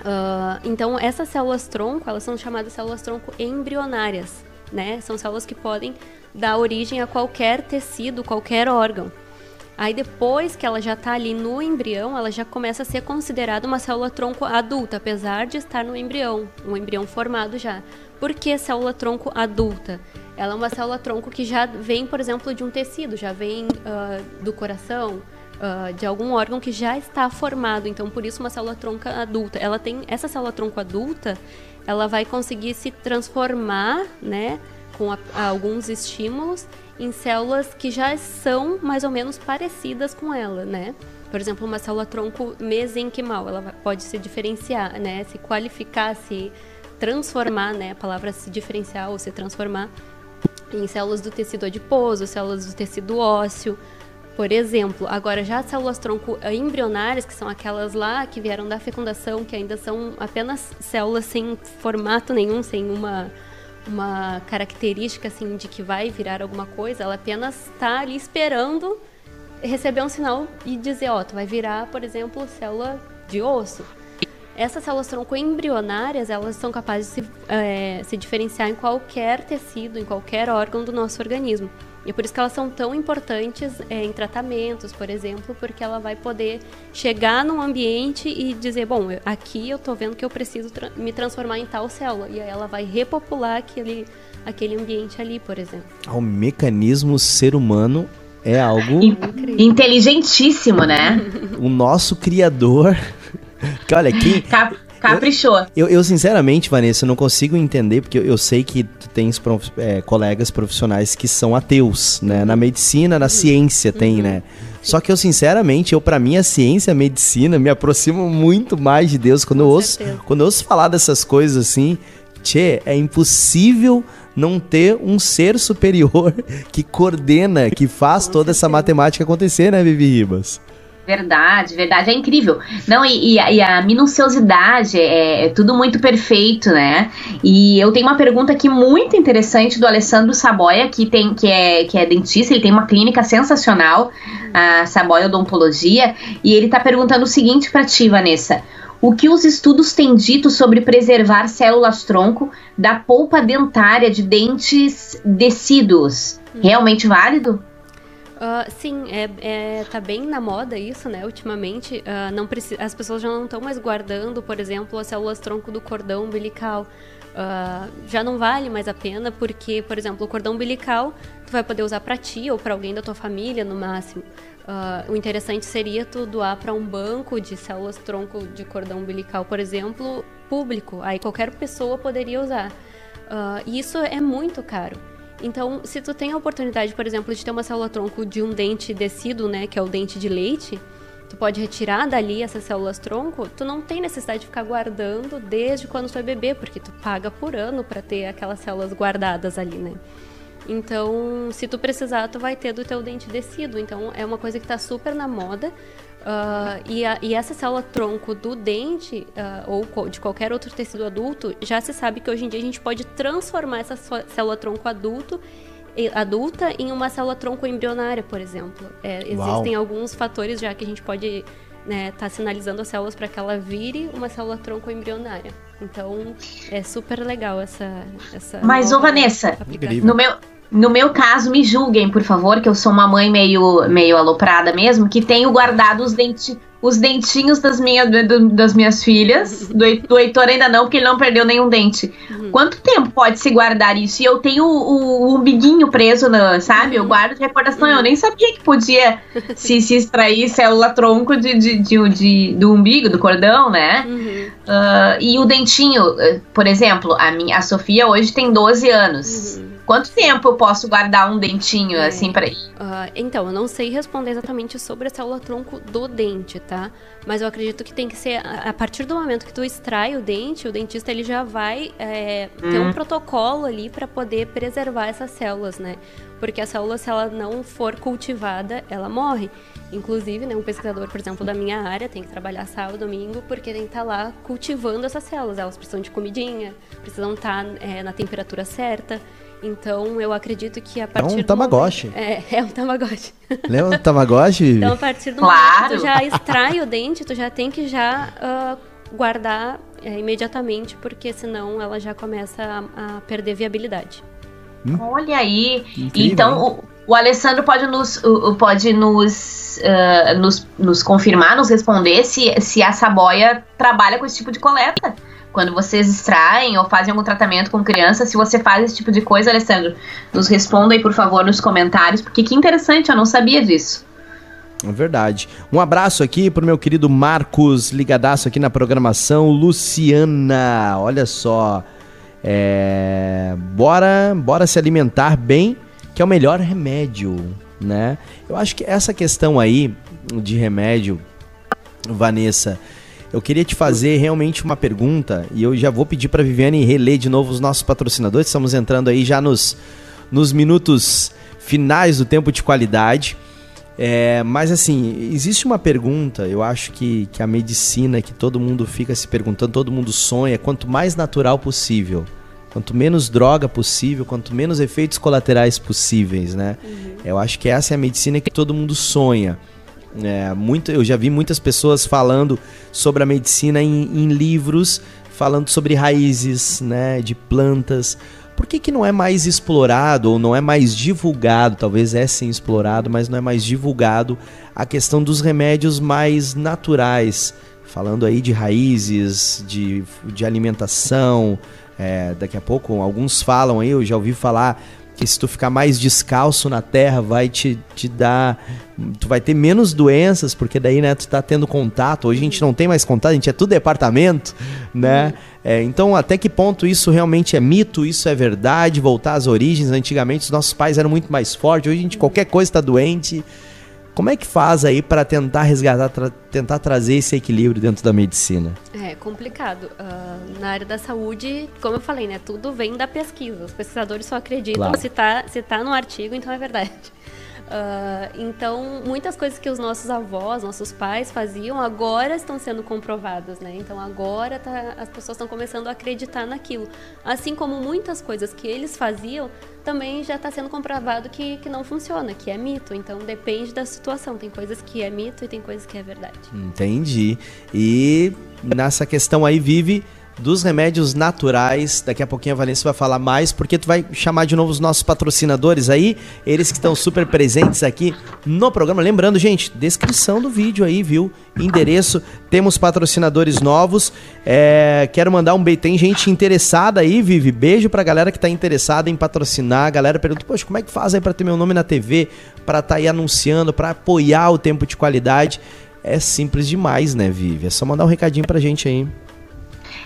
Uh, então, essas células tronco, elas são chamadas células tronco embrionárias, né? São células que podem dar origem a qualquer tecido, qualquer órgão. Aí depois que ela já está ali no embrião, ela já começa a ser considerada uma célula tronco adulta, apesar de estar no embrião, um embrião formado já. Por que célula tronco adulta? Ela é uma célula tronco que já vem, por exemplo, de um tecido, já vem uh, do coração, uh, de algum órgão que já está formado. Então, por isso uma célula tronco adulta. Ela tem essa célula tronco adulta, ela vai conseguir se transformar, né, com a, a alguns estímulos em células que já são mais ou menos parecidas com ela, né? Por exemplo, uma célula tronco mesenquimal, ela pode se diferenciar, né? Se qualificar, se transformar, né? A palavra se diferenciar ou se transformar em células do tecido adiposo, células do tecido ósseo, por exemplo. Agora, já as células tronco embrionárias, que são aquelas lá que vieram da fecundação, que ainda são apenas células sem formato nenhum, sem uma uma característica assim de que vai virar alguma coisa, ela apenas está ali esperando receber um sinal e dizer, ó, oh, tu vai virar, por exemplo, célula de osso. Essas células tronco embrionárias, elas são capazes de se, é, se diferenciar em qualquer tecido, em qualquer órgão do nosso organismo. E é por isso que elas são tão importantes é, em tratamentos, por exemplo, porque ela vai poder chegar num ambiente e dizer, bom, aqui eu estou vendo que eu preciso tra me transformar em tal célula. E aí ela vai repopular aquele, aquele ambiente ali, por exemplo. O mecanismo ser humano é algo... Inteligentíssimo, né? o nosso criador... Olha, quem... Cap Caprichou. Eu, eu, sinceramente, Vanessa, não consigo entender, porque eu, eu sei que tu tens prof, é, colegas profissionais que são ateus, né? Na medicina, na ciência tem, né? Só que eu, sinceramente, eu para mim a ciência, a medicina me aproximam muito mais de Deus. Quando eu ouço, quando eu ouço falar dessas coisas assim, tchê, é impossível não ter um ser superior que coordena, que faz toda essa matemática acontecer, né, Vivi Ribas? Verdade, verdade, é incrível. Não, e, e, a, e a, minuciosidade é, é, tudo muito perfeito, né? E eu tenho uma pergunta aqui muito interessante do Alessandro Saboia, que, tem, que, é, que é dentista, ele tem uma clínica sensacional, a Saboia Odontologia, e ele está perguntando o seguinte para ti, Vanessa. O que os estudos têm dito sobre preservar células-tronco da polpa dentária de dentes decíduos? Realmente válido? Uh, sim, é, é, tá bem na moda isso, né? Ultimamente, uh, não as pessoas já não estão mais guardando, por exemplo, as células tronco do cordão umbilical. Uh, já não vale mais a pena, porque, por exemplo, o cordão umbilical tu vai poder usar para ti ou para alguém da tua família no máximo. Uh, o interessante seria tu doar para um banco de células tronco de cordão umbilical, por exemplo, público. Aí qualquer pessoa poderia usar. Uh, e isso é muito caro. Então, se tu tem a oportunidade, por exemplo, de ter uma célula-tronco de um dente descido, né, que é o dente de leite, tu pode retirar dali essas células-tronco, tu não tem necessidade de ficar guardando desde quando tu é bebê, porque tu paga por ano para ter aquelas células guardadas ali, né? Então, se tu precisar, tu vai ter do teu dente descido. Então, é uma coisa que está super na moda. Uh, e, a, e, essa célula tronco do dente uh, ou de qualquer outro tecido adulto, já se sabe que hoje em dia a gente pode transformar essa célula tronco adulto adulta em uma célula tronco embrionária, por exemplo. É, existem alguns fatores já que a gente pode estar né, tá sinalizando as células para que ela vire uma célula tronco embrionária. Então é super legal essa. essa Mas, ô Vanessa, no meu, no meu caso, me julguem, por favor, que eu sou uma mãe meio, meio aloprada mesmo, que tenho guardado os, denti, os dentinhos das, minha, do, das minhas filhas. Do, do Heitor ainda não, porque ele não perdeu nenhum dente. Uhum. Quanto tempo pode se guardar isso? E eu tenho o, o umbiguinho preso, no, sabe? Eu guardo de recordação. Uhum. Eu nem sabia que podia se, se extrair célula-tronco de, de, de, de, do umbigo, do cordão, né? Uhum. Uh, e o dentinho, por exemplo, a, minha, a Sofia hoje tem 12 anos. Quanto tempo eu posso guardar um dentinho é. assim para ir? Uh, então, eu não sei responder exatamente sobre a célula tronco do dente, tá? Mas eu acredito que tem que ser a partir do momento que tu extrai o dente, o dentista ele já vai é, hum. ter um hum. protocolo ali para poder preservar essas células, né? Porque a célula, se ela não for cultivada, ela morre. Inclusive, né, um pesquisador, por exemplo, da minha área tem que trabalhar sábado, domingo, porque tem que estar tá lá cultivando essas células. Elas precisam de comidinha, precisam estar tá, é, na temperatura certa. Então, eu acredito que a partir É um Tamagotchi. Momento, é, é um Tamagotchi. Lembra um Tamagotchi? então, a partir do claro. momento que tu já extrai o dente, tu já tem que já uh, guardar é, imediatamente, porque senão ela já começa a, a perder viabilidade. Hum? Olha aí. Incrível, então, o, o, Alessandro pode nos, pode nos, uh, nos, nos confirmar, nos responder se, se a Saboia trabalha com esse tipo de coleta quando vocês extraem ou fazem algum tratamento com criança, se você faz esse tipo de coisa, Alessandro, nos responda aí, por favor, nos comentários, porque que interessante, eu não sabia disso. É verdade. Um abraço aqui pro meu querido Marcos, ligadaço aqui na programação. Luciana, olha só. É... Bora, bora se alimentar bem, que é o melhor remédio, né? Eu acho que essa questão aí de remédio, Vanessa, eu queria te fazer realmente uma pergunta e eu já vou pedir para Viviane reler de novo os nossos patrocinadores. Estamos entrando aí já nos, nos minutos finais do tempo de qualidade. É, mas assim, existe uma pergunta, eu acho que, que a medicina, que todo mundo fica se perguntando, todo mundo sonha, quanto mais natural possível. Quanto menos droga possível, quanto menos efeitos colaterais possíveis, né? Uhum. Eu acho que essa é a medicina que todo mundo sonha. É, muito, eu já vi muitas pessoas falando sobre a medicina em, em livros, falando sobre raízes né, de plantas. Por que, que não é mais explorado ou não é mais divulgado? Talvez é sim explorado, mas não é mais divulgado a questão dos remédios mais naturais. Falando aí de raízes, de, de alimentação. É, daqui a pouco, alguns falam aí, eu já ouvi falar que se tu ficar mais descalço na terra vai te, te dar tu vai ter menos doenças porque daí né tu tá tendo contato. Hoje a gente não tem mais contato a gente é tudo departamento né? É, então até que ponto isso realmente é mito isso é verdade voltar às origens? Antigamente os nossos pais eram muito mais fortes hoje a gente qualquer coisa está doente como é que faz aí para tentar resgatar, tra tentar trazer esse equilíbrio dentro da medicina? É complicado. Uh, na área da saúde, como eu falei, né, tudo vem da pesquisa. Os pesquisadores só acreditam claro. se está se tá no artigo, então é verdade. Uh, então, muitas coisas que os nossos avós, nossos pais faziam, agora estão sendo comprovadas, né? Então, agora tá, as pessoas estão começando a acreditar naquilo. Assim como muitas coisas que eles faziam, também já está sendo comprovado que, que não funciona, que é mito. Então, depende da situação. Tem coisas que é mito e tem coisas que é verdade. Entendi. E nessa questão aí vive dos remédios naturais. Daqui a pouquinho a Vanessa vai falar mais, porque tu vai chamar de novo os nossos patrocinadores aí, eles que estão super presentes aqui no programa. Lembrando, gente, descrição do vídeo aí, viu? Endereço, temos patrocinadores novos. É, quero mandar um beijo. Tem gente interessada aí, Vivi. Beijo pra galera que tá interessada em patrocinar. A galera pergunta, poxa, como é que faz aí pra ter meu nome na TV? Pra tá aí anunciando, pra apoiar o tempo de qualidade. É simples demais, né, Vivi? É só mandar um recadinho pra gente aí.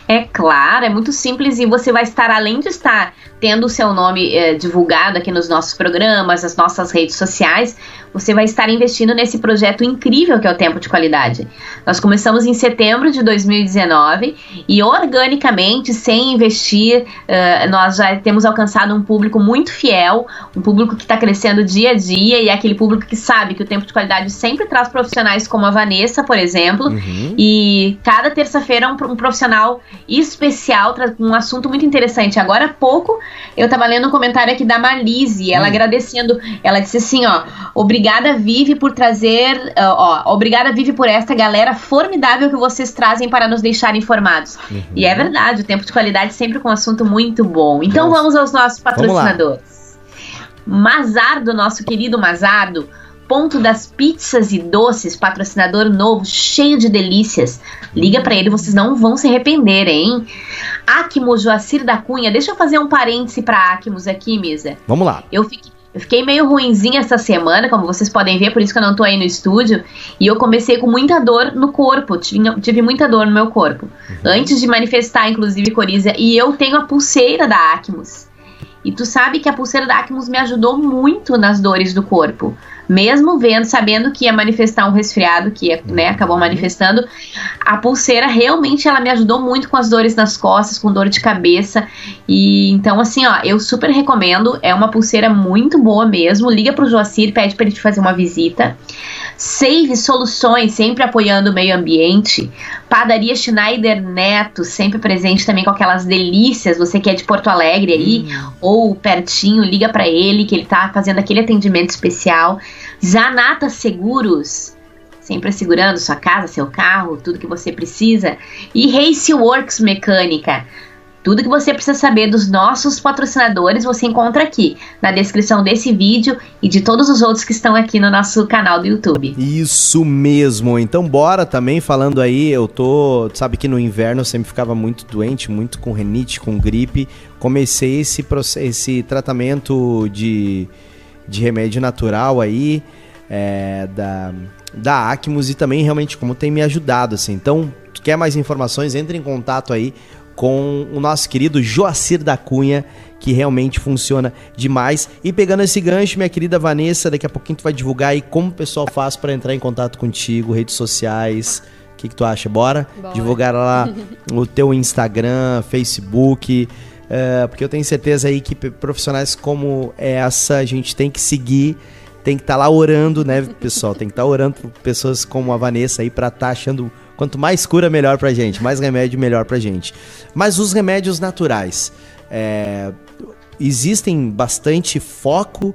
É claro, é muito simples e você vai estar, além de estar tendo o seu nome é, divulgado aqui nos nossos programas, nas nossas redes sociais, você vai estar investindo nesse projeto incrível que é o Tempo de Qualidade. Nós começamos em setembro de 2019 e organicamente, sem investir, uh, nós já temos alcançado um público muito fiel, um público que está crescendo dia a dia e é aquele público que sabe que o Tempo de Qualidade sempre traz profissionais como a Vanessa, por exemplo, uhum. e cada terça-feira um, um profissional especial, traz um assunto muito interessante. Agora há pouco eu estava lendo um comentário aqui da Malise, ela hum. agradecendo, ela disse assim, ó, obrigada Vive por trazer, ó, obrigada Vive por esta galera formidável que vocês trazem para nos deixar informados. Uhum. E é verdade, o tempo de qualidade sempre com um assunto muito bom. Então Nossa. vamos aos nossos patrocinadores. Mazardo, nosso querido Mazardo, Ponto das Pizzas e Doces, patrocinador novo, cheio de delícias. Liga para ele, vocês não vão se arrepender, hein? Acmos Joacir da Cunha, deixa eu fazer um parêntese para Acmos aqui, Misa. Vamos lá. Eu fiquei, eu fiquei meio ruinzinha essa semana, como vocês podem ver, por isso que eu não tô aí no estúdio. E eu comecei com muita dor no corpo, tive, tive muita dor no meu corpo. Uhum. Antes de manifestar, inclusive, coriza. E eu tenho a pulseira da Acmos. E tu sabe que a pulseira da Acmus me ajudou muito nas dores do corpo. Mesmo vendo, sabendo que ia manifestar um resfriado, que ia, né, acabou uhum. manifestando, a pulseira realmente ela me ajudou muito com as dores nas costas, com dor de cabeça. E então, assim, ó, eu super recomendo. É uma pulseira muito boa mesmo. Liga pro Joacir, pede para ele te fazer uma visita. Save Soluções, sempre apoiando o meio ambiente. Padaria Schneider Neto, sempre presente também com aquelas delícias. Você que é de Porto Alegre aí, hum. ou pertinho, liga para ele que ele tá fazendo aquele atendimento especial. Zanata Seguros, sempre assegurando sua casa, seu carro, tudo que você precisa. E Race Works Mecânica tudo que você precisa saber dos nossos patrocinadores você encontra aqui na descrição desse vídeo e de todos os outros que estão aqui no nosso canal do YouTube. Isso mesmo. Então bora também falando aí, eu tô, sabe que no inverno eu sempre ficava muito doente, muito com renite, com gripe. Comecei esse esse tratamento de, de remédio natural aí é, da da Acmus e também realmente como tem me ajudado assim. Então, quer mais informações, entre em contato aí com o nosso querido Joacir da Cunha, que realmente funciona demais. E pegando esse gancho, minha querida Vanessa, daqui a pouquinho tu vai divulgar aí como o pessoal faz para entrar em contato contigo, redes sociais. O que, que tu acha? Bora? Bora. Divulgar lá o teu Instagram, Facebook. Uh, porque eu tenho certeza aí que profissionais como essa a gente tem que seguir, tem que estar tá lá orando, né, pessoal? Tem que estar tá orando por pessoas como a Vanessa aí para estar tá achando Quanto mais cura, melhor pra gente. Mais remédio, melhor pra gente. Mas os remédios naturais. É, existem bastante foco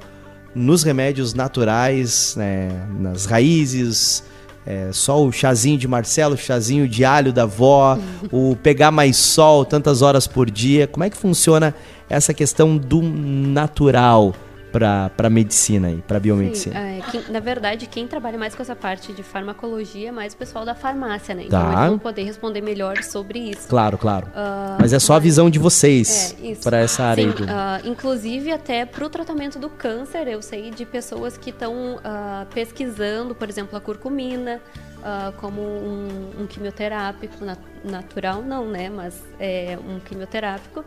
nos remédios naturais, né, nas raízes, é, só o chazinho de Marcelo, o chazinho de alho da avó, o pegar mais sol tantas horas por dia. Como é que funciona essa questão do natural? Para medicina e para biomedicina? Sim, é, quem, na verdade, quem trabalha mais com essa parte de farmacologia é mais o pessoal da farmácia, né? Então tá. eles vão poder responder melhor sobre isso. Claro, claro. Uh, mas é só a visão de vocês é, para essa área. Sim, uh, inclusive até para o tratamento do câncer, eu sei de pessoas que estão uh, pesquisando, por exemplo, a curcumina. como um, um quimioterápico nat natural, não, né? Mas é um quimioterápico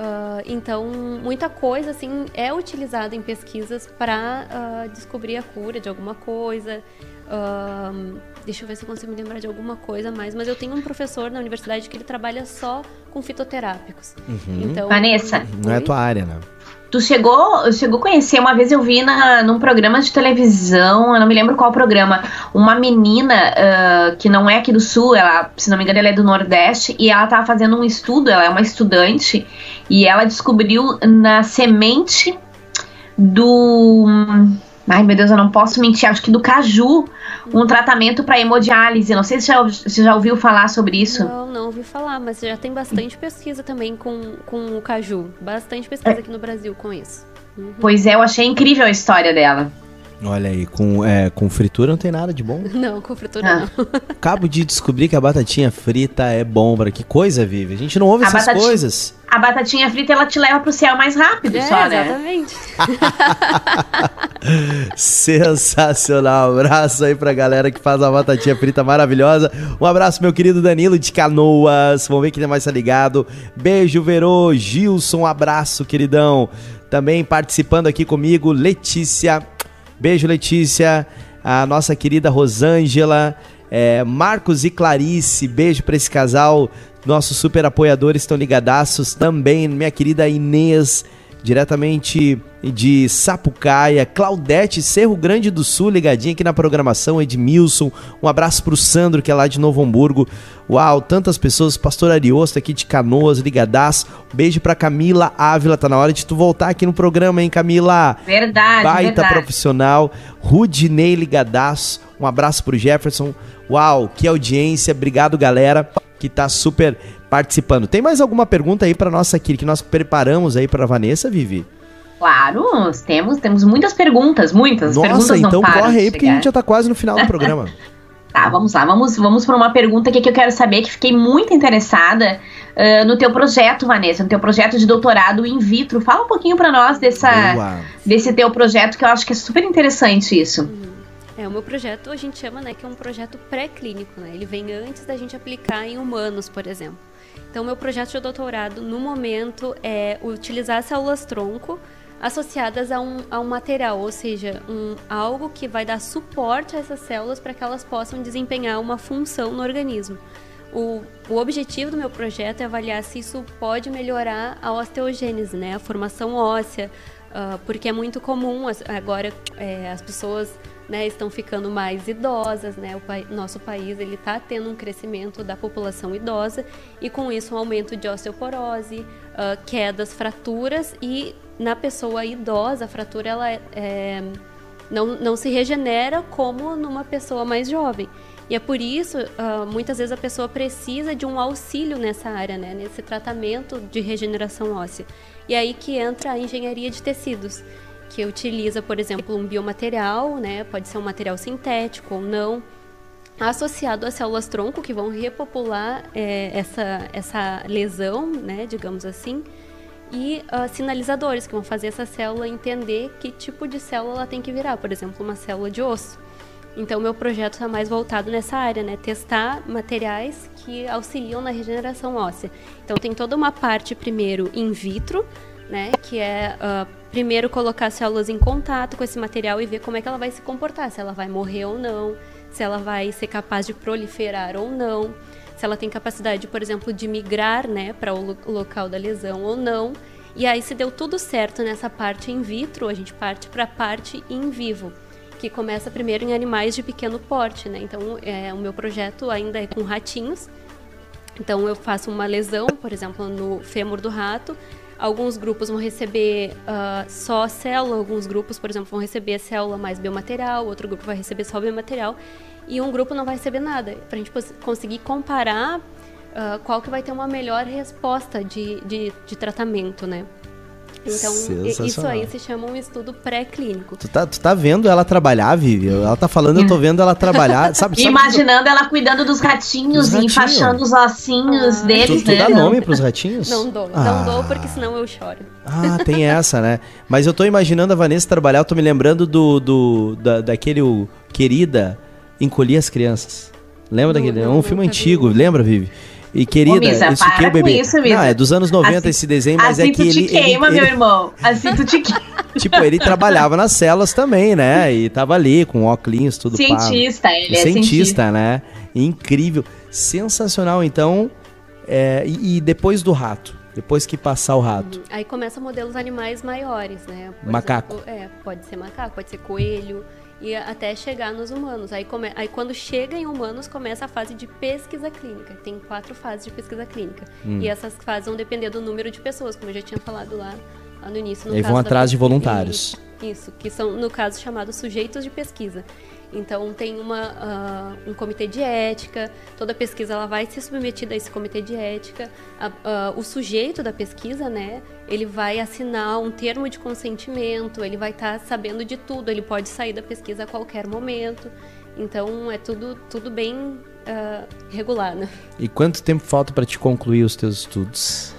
Uh, então, muita coisa assim é utilizada em pesquisas para uh, descobrir a cura de alguma coisa. Uh, deixa eu ver se eu consigo me lembrar de alguma coisa mais. Mas eu tenho um professor na universidade que ele trabalha só com fitoterápicos. Uhum. Então, Vanessa, não é tua área, né? Tu chegou, chegou a conhecer, uma vez eu vi na, num programa de televisão, eu não me lembro qual programa, uma menina uh, que não é aqui do sul, ela, se não me engano, ela é do Nordeste, e ela tava fazendo um estudo, ela é uma estudante, e ela descobriu na semente do. Ai meu Deus, eu não posso mentir, acho que do caju, um tratamento para hemodiálise. Não sei se já, você já ouviu falar sobre isso. Não, não ouvi falar, mas já tem bastante pesquisa também com, com o caju. Bastante pesquisa aqui no Brasil com isso. Uhum. Pois é, eu achei incrível a história dela. Olha aí, com, é, com fritura não tem nada de bom? Não, com fritura ah. não. Acabo de descobrir que a batatinha frita é bom, para que coisa, Vive? A gente não ouve a essas batatinha, coisas. A batatinha frita, ela te leva pro céu mais rápido é, só, né? Exatamente. Sensacional. Um abraço aí pra galera que faz a batatinha frita maravilhosa. Um abraço, meu querido Danilo de Canoas. Vamos ver quem mais tá ligado. Beijo, Verô. Gilson, um abraço, queridão. Também participando aqui comigo, Letícia Beijo, Letícia. A nossa querida Rosângela. É, Marcos e Clarice, beijo para esse casal. Nossos super apoiadores estão ligadaços também. Minha querida Inês, diretamente de Sapucaia, Claudete, Cerro Grande do Sul, ligadinha aqui na programação, Edmilson, um abraço pro Sandro, que é lá de Novo Hamburgo, uau, tantas pessoas, Pastor Ariosto aqui de Canoas, ligadaço, beijo pra Camila Ávila, tá na hora de tu voltar aqui no programa, hein, Camila? Verdade, Baita verdade. profissional, Rudinei ligadaço, um abraço pro Jefferson, uau, que audiência, obrigado galera, que tá super participando. Tem mais alguma pergunta aí para nossa aqui que nós preparamos aí para Vanessa, Vivi? Claro, temos, temos muitas perguntas, muitas. Nossa, perguntas então corre aí porque a gente já tá quase no final do programa. tá, vamos lá, vamos, vamos para uma pergunta que, que eu quero saber, que fiquei muito interessada uh, no teu projeto, Vanessa, no teu projeto de doutorado in vitro. Fala um pouquinho para nós dessa, desse teu projeto, que eu acho que é super interessante isso. É, o meu projeto a gente chama, né, que é um projeto pré-clínico, né? Ele vem antes da gente aplicar em humanos, por exemplo. Então, meu projeto de doutorado, no momento, é utilizar células-tronco associadas a um, a um material, ou seja, um, algo que vai dar suporte a essas células para que elas possam desempenhar uma função no organismo. O, o, objetivo do meu projeto é avaliar se isso pode melhorar a osteogênese, né, a formação óssea, uh, porque é muito comum agora é, as pessoas né, estão ficando mais idosas, né? O pa nosso país ele está tendo um crescimento da população idosa e com isso um aumento de osteoporose, uh, quedas, fraturas e na pessoa idosa a fratura ela é, não, não se regenera como numa pessoa mais jovem. E é por isso, uh, muitas vezes a pessoa precisa de um auxílio nessa área, né? nesse tratamento de regeneração óssea. E é aí que entra a engenharia de tecidos que utiliza, por exemplo, um biomaterial, né, pode ser um material sintético ou não, associado a células tronco que vão repopular é, essa, essa lesão, né, digamos assim, e uh, sinalizadores que vão fazer essa célula entender que tipo de célula ela tem que virar, por exemplo, uma célula de osso. Então, meu projeto está mais voltado nessa área, né? Testar materiais que auxiliam na regeneração óssea. Então, tem toda uma parte, primeiro, in vitro, né? Que é uh, primeiro colocar células em contato com esse material e ver como é que ela vai se comportar, se ela vai morrer ou não, se ela vai ser capaz de proliferar ou não, se ela tem capacidade, por exemplo, de migrar, né, para o local da lesão ou não. E aí, se deu tudo certo nessa parte in vitro, a gente parte para a parte in vivo, que começa primeiro em animais de pequeno porte, né? Então, é, o meu projeto ainda é com ratinhos. Então, eu faço uma lesão, por exemplo, no fêmur do rato, Alguns grupos vão receber uh, só célula, alguns grupos, por exemplo, vão receber a célula mais biomaterial, outro grupo vai receber só biomaterial, e um grupo não vai receber nada. Para a gente conseguir comparar uh, qual que vai ter uma melhor resposta de, de, de tratamento, né? Então, isso aí se chama um estudo pré-clínico. Tu tá, tu tá vendo ela trabalhar, Vivi? Ela tá falando, eu tô vendo ela trabalhar. Sabe, sabe Imaginando ela cuidando dos ratinhos e enfaixando os ossinhos ah. deles. Tu, tu né? dá nome pros ratinhos? Não dou, ah. não dou, porque senão eu choro. Ah, tem essa, né? Mas eu tô imaginando a Vanessa trabalhar, eu tô me lembrando do, do da, daquele o, querida Encolher as Crianças. Lembra não, daquele? é um filme antigo, lembra, Vivi? E querida, Ô, Misa, isso que o bebê. Isso, Não, é dos anos 90 assim, esse desenho, mas é assim é que ele. Assim tu te queima, ele, meu ele, irmão. Assim tu te queima. Tipo, ele trabalhava nas celas também, né? E tava ali com óculos, tudo Cientista, pá. ele é cientista, cientista, né? Incrível. Sensacional, então. É, e, e, depois do rato? Depois que passar o rato? Uhum. Aí começa modelos animais maiores, né? Por macaco. Exemplo, é, pode ser macaco, pode ser coelho e até chegar nos humanos. Aí, come... Aí quando chega em humanos, começa a fase de pesquisa clínica. Tem quatro fases de pesquisa clínica. Hum. E essas fases vão depender do número de pessoas, como eu já tinha falado lá, lá no início. No e vão atrás de voluntários. Isso, que são, no caso, chamados sujeitos de pesquisa. Então tem uma, uh, um comitê de ética, toda pesquisa ela vai ser submetida a esse comitê de ética. Uh, uh, o sujeito da pesquisa, né, ele vai assinar um termo de consentimento, ele vai estar tá sabendo de tudo, ele pode sair da pesquisa a qualquer momento. Então é tudo, tudo bem regulado. E quanto tempo falta para te concluir os teus estudos?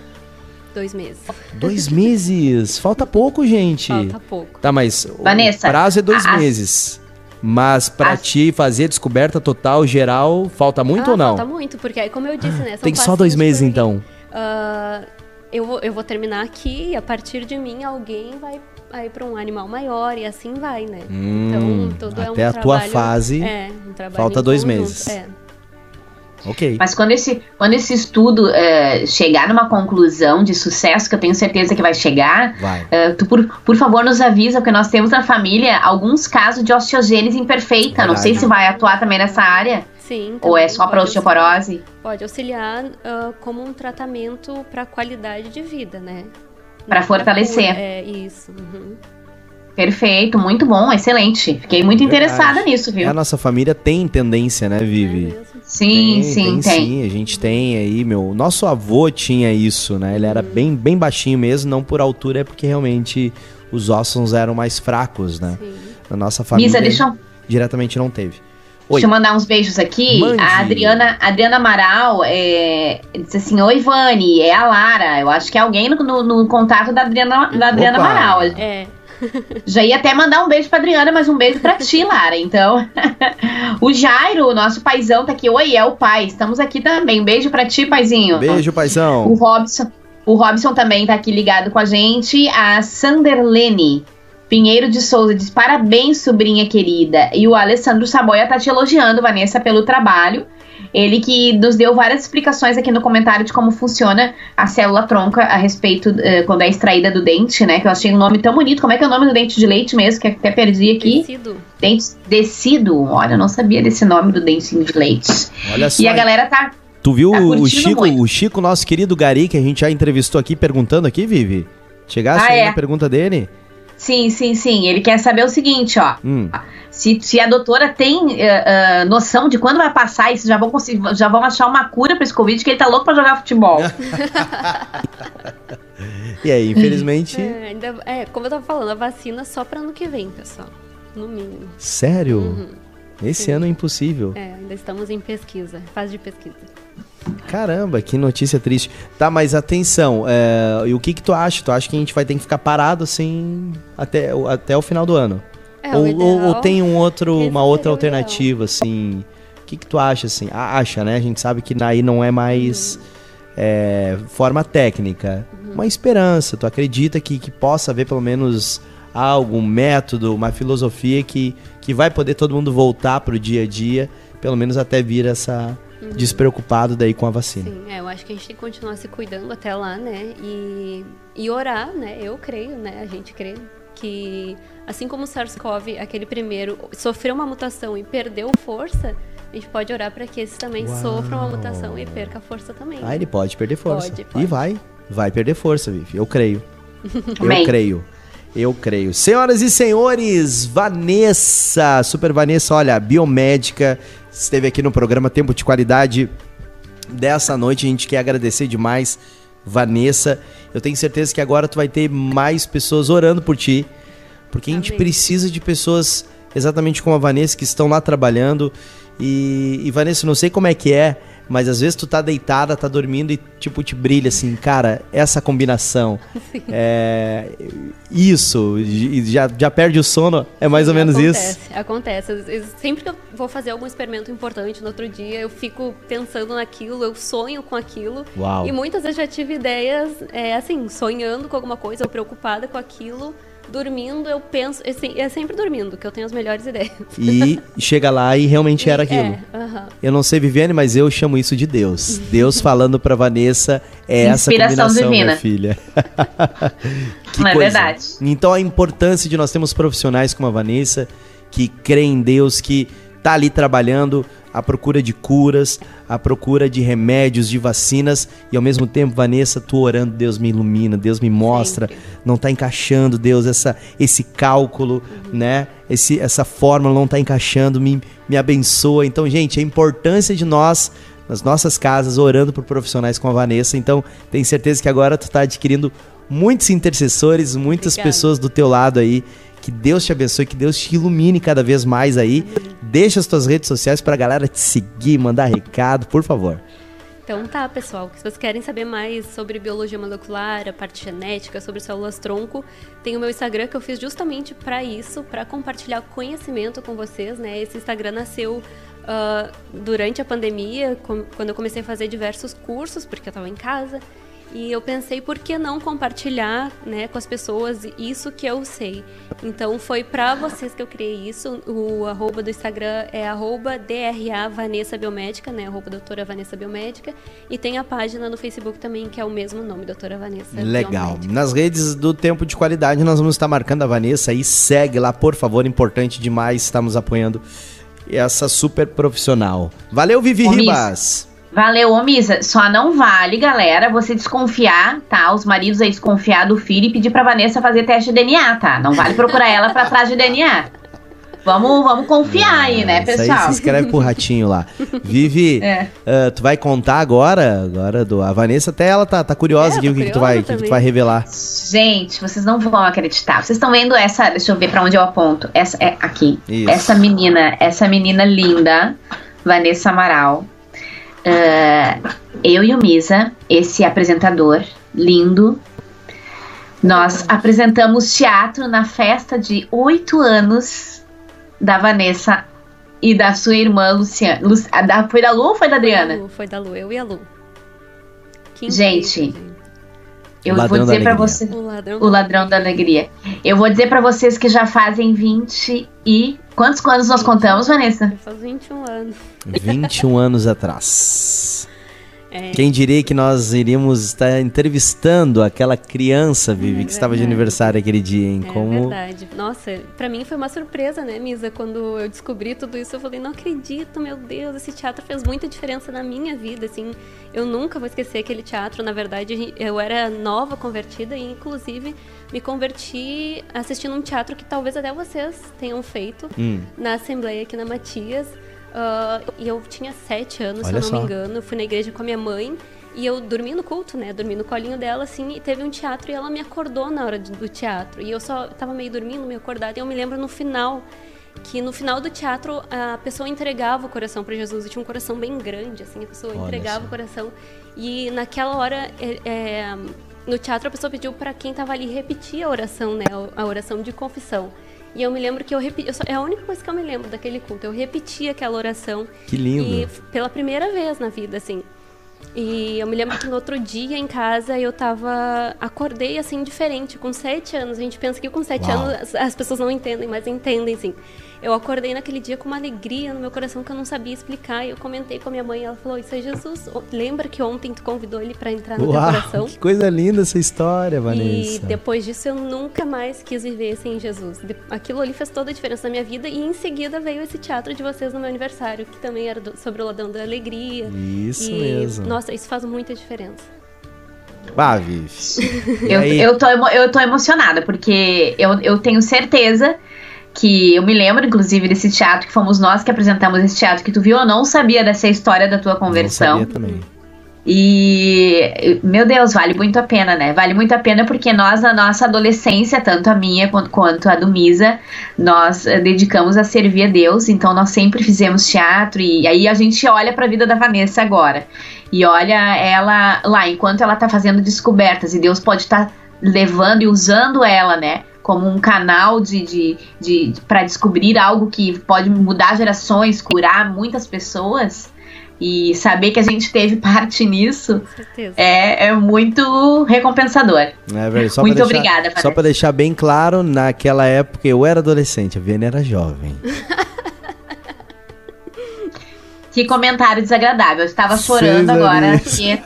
Dois meses. Dois meses? Falta pouco, gente. Falta pouco. Tá, mas Vanessa, o prazo é dois a, meses. Mas para ti fazer descoberta total, geral, falta muito ah, ou não? Falta muito, porque aí, como eu disse, né? Tem só dois meses então. Uh, eu, vou, eu vou terminar aqui e a partir de mim alguém vai aí para um animal maior e assim vai, né? Hum, então tudo é um Até a tua fase. É, um trabalho falta dois conjunto. meses. É. Ok. Mas quando esse, quando esse estudo uh, chegar numa conclusão de sucesso, que eu tenho certeza que vai chegar, vai. Uh, tu, por, por favor, nos avisa, porque nós temos na família alguns casos de osteogênese imperfeita. Verdade. Não sei se vai atuar também nessa área. Sim. Ou é só para osteoporose? Pode auxiliar uh, como um tratamento para qualidade de vida, né? Para fortalecer. É, isso. Uhum. Perfeito, muito bom, excelente. Fiquei muito Verdade. interessada nisso, viu? A nossa família tem tendência, né, Vivi? Sim, tem, sim, tem, tem. Sim, a gente tem aí, meu. Nosso avô tinha isso, né? Ele era bem, bem baixinho mesmo, não por altura, é porque realmente os ossos eram mais fracos, né? Sim. Na nossa família. Misa, deixa eu... Diretamente não teve. Oi. Deixa eu mandar uns beijos aqui. Mande. A Adriana, Adriana Amaral é, disse assim: Oi, Vani, é a Lara. Eu acho que é alguém no, no, no contato da Adriana, da Adriana Amaral. É. Já ia até mandar um beijo pra Adriana, mas um beijo pra ti, Lara. Então, o Jairo, o nosso paizão, tá aqui. Oi, é o pai. Estamos aqui também. Um beijo pra ti, paizinho. Beijo, paizão. O Robson. O Robson também tá aqui ligado com a gente. A Sanderlene Pinheiro de Souza diz: parabéns, sobrinha querida. E o Alessandro Saboia tá te elogiando, Vanessa, pelo trabalho. Ele que nos deu várias explicações aqui no comentário de como funciona a célula tronca a respeito uh, quando é extraída do dente, né? Que eu achei um nome tão bonito. Como é que é o nome do dente de leite mesmo? Que até perdi aqui. Tecido. Dente decido. Olha, eu não sabia desse nome do dentinho de leite. Olha só. E a galera tá. Tu viu tá o Chico, muito. o Chico, nosso querido Gari, que a gente já entrevistou aqui, perguntando aqui, Vivi? Chegasse Ah, aí é. na pergunta dele? Sim, sim, sim. Ele quer saber o seguinte, ó. Hum. Se, se a doutora tem eh, eh, noção de quando vai passar isso, já vão, conseguir, já vão achar uma cura pra esse Covid, que ele tá louco pra jogar futebol. E aí, infelizmente. É, ainda, é, como eu tava falando, a vacina só pra ano que vem, pessoal. No mínimo. Sério? Uhum. Esse Sim. ano é impossível. É, ainda estamos em pesquisa, fase de pesquisa. Caramba, que notícia triste. Tá, mas atenção, é, e o que que tu acha? Tu acha que a gente vai ter que ficar parado assim até, o- até o final do ano? É, ou, ou- ou tem um outro, esse uma outra o alternativa, assim? O que que tu acha, assim? Ah, acha, né? A gente sabe que aí não é mais é, forma técnica. Uma esperança, tu acredita que, que possa haver pelo menos algo, um método, uma filosofia que, que vai poder todo mundo voltar pro dia a dia, pelo menos até vir essa despreocupado daí com a vacina. Sim, é, eu acho que a gente tem que continuar se cuidando até lá, né? E, e orar, né? Eu creio, né? A gente crê que, assim como o SARS-CoV, aquele primeiro, sofreu uma mutação e perdeu força, a gente pode orar para que esse também Uau. sofra uma mutação e perca a força também. Ah, ele pode perder força. Pode, pode. E vai. Vai perder força, Vivi. Eu creio. Eu creio. Eu creio. Senhoras e senhores, Vanessa, Super Vanessa, olha, biomédica, esteve aqui no programa Tempo de Qualidade dessa noite. A gente quer agradecer demais, Vanessa. Eu tenho certeza que agora tu vai ter mais pessoas orando por ti, porque a gente Amém. precisa de pessoas exatamente como a Vanessa que estão lá trabalhando. E, e Vanessa, não sei como é que é, mas às vezes tu tá deitada, tá dormindo e tipo te brilha assim, cara, essa combinação. É, isso, já, já perde o sono, é mais ou menos acontece, isso. Acontece. Sempre que eu vou fazer algum experimento importante no outro dia, eu fico pensando naquilo, eu sonho com aquilo. Uau. E muitas vezes já tive ideias, é, assim, sonhando com alguma coisa ou preocupada com aquilo. Dormindo, eu penso. É, é sempre dormindo que eu tenho as melhores ideias. E chega lá e realmente era aquilo. É. Eu não sei, Viviane, mas eu chamo isso de Deus. Deus falando pra Vanessa é essa Inspiração combinação, divina. minha filha. Que Não é verdade. Então a importância de nós termos profissionais como a Vanessa, que creem em Deus, que tá ali trabalhando à procura de curas, à procura de remédios, de vacinas, e ao mesmo tempo, Vanessa, tu orando, Deus me ilumina, Deus me mostra, Sempre. não tá encaixando, Deus, essa, esse cálculo, né? Esse, essa fórmula não tá encaixando, me, me abençoa. Então, gente, a importância de nós, nas nossas casas, orando por profissionais como a Vanessa. Então, tenho certeza que agora tu tá adquirindo muitos intercessores, muitas Obrigada. pessoas do teu lado aí. Que Deus te abençoe, que Deus te ilumine cada vez mais aí. Deixa as tuas redes sociais pra galera te seguir, mandar recado, por favor. Então tá, pessoal. Se vocês querem saber mais sobre biologia molecular, a parte genética, sobre células tronco, tem o meu Instagram que eu fiz justamente para isso, para compartilhar conhecimento com vocês, né? Esse Instagram nasceu ah, durante a pandemia, com- quando eu comecei a fazer diversos cursos, porque eu estava em casa. E eu pensei, por que não compartilhar né, com as pessoas isso que eu sei? Então foi para vocês que eu criei isso. O arroba do Instagram é arroba DRA Vanessa Biomédica, né? Arroba doutora Vanessa Biomédica. E tem a página no Facebook também, que é o mesmo nome, doutora Vanessa Legal. Biomédica. Nas redes do Tempo de Qualidade, nós vamos estar marcando a Vanessa aí. Segue lá, por favor. Importante demais. Estamos apoiando essa super profissional. Valeu, Vivi. Ribas. Valeu, ô Misa. Só não vale, galera, você desconfiar, tá? Os maridos aí desconfiar do filho e pedir pra Vanessa fazer teste de DNA, tá? Não vale procurar ela pra trás de DNA. Vamos, vamos confiar aí, né, Isso aí pessoal? se inscreve pro ratinho lá. Vivi, É. ah, tu vai contar agora? Agora do, a Vanessa até ela tá, tá curiosa É, aqui, tô o que, que tu vai, o que, que tu vai revelar. Gente, vocês não vão acreditar. Vocês estão vendo essa. Deixa eu ver pra onde eu aponto. Essa é aqui. Isso. Essa menina, essa menina linda, Vanessa Amaral. Ah, eu e o Misa, esse apresentador lindo, Nós apresentamos teatro na festa de oito anos da Vanessa e da sua irmã Luciana. Lu, da, foi da Lu ou foi da Adriana? Foi da Lu, foi da Lu eu e a Lu. Que gente, eu vou dizer para você o ladrão, o ladrão da alegria. Eu vou dizer para vocês que já fazem 20 e quantos anos nós contamos, Vanessa? Faz 21 anos. 21 anos atrás. É. Quem diria que nós iríamos estar entrevistando aquela criança, Vivi, é que estava de aniversário aquele dia, hein? É Como... verdade. Nossa, para mim foi uma surpresa, né, Misa? Quando eu descobri tudo isso, eu falei, não acredito, meu Deus, esse teatro fez muita diferença na minha vida, assim. Eu nunca vou esquecer aquele teatro. Na verdade, eu era nova convertida e, inclusive, me converti assistindo um teatro que talvez até vocês tenham feito hum. na Assembleia aqui na Matias. Uh, e eu tinha sete anos, Olha se eu não só. me engano. Eu fui na igreja com a minha mãe. E eu dormi no culto, né? Dormi no colinho dela, assim, e teve um teatro e ela me acordou na hora do teatro. E eu só tava meio dormindo, meio acordada. E eu me lembro no final, que no final do teatro a pessoa entregava o coração para Jesus. E tinha um coração bem grande, assim, a pessoa Olha entregava o coração. E naquela hora, é, é, no teatro, a pessoa pediu para quem tava ali repetir a oração, né? A oração de confissão. E eu me lembro que eu repeti. Eu só, é a única coisa que eu me lembro daquele culto. Eu repeti aquela oração. Que lindo. E pela primeira vez na vida, assim. E eu me lembro que no outro dia em casa eu tava. Acordei assim diferente, com sete anos. A gente pensa que com sete Uau. anos as, as pessoas não entendem, mas entendem sim. Eu acordei naquele dia com uma alegria no meu coração que eu não sabia explicar. E eu comentei com a minha mãe, ela falou: Isso é Jesus. Lembra que ontem tu convidou ele para entrar no Uau, teu coração? Que coisa linda essa história, Vanessa. E depois disso eu nunca mais quis viver sem Jesus. Aquilo ali fez toda a diferença na minha vida. E em seguida veio esse teatro de vocês no meu aniversário, que também era sobre o ladrão da alegria. Isso e, mesmo. Nossa, isso faz muita diferença. Ah, Vivi. eu, eu, tô, eu tô emocionada, porque eu, eu tenho certeza que eu me lembro, inclusive, desse teatro, que fomos nós que apresentamos esse teatro que tu viu, eu não sabia dessa história da tua conversão. Não sabia também. E, meu Deus, vale muito a pena, né? Vale muito a pena porque nós, na nossa adolescência, tanto a minha quanto, a do Misa, nós uh, dedicamos a servir a Deus, então nós sempre fizemos teatro e aí a gente olha para a vida da Vanessa agora e olha ela lá, enquanto ela tá fazendo descobertas e Deus pode estar tá levando e usando ela, né? Como um canal de, de, de, de para descobrir algo que pode mudar gerações, curar muitas pessoas e saber que a gente teve parte nisso é, é muito recompensador. É, velho, muito deixar, obrigada. Só para deixar bem claro, naquela época eu era adolescente, a Viana era jovem. que comentário desagradável. Eu estava chorando agora. Aqui,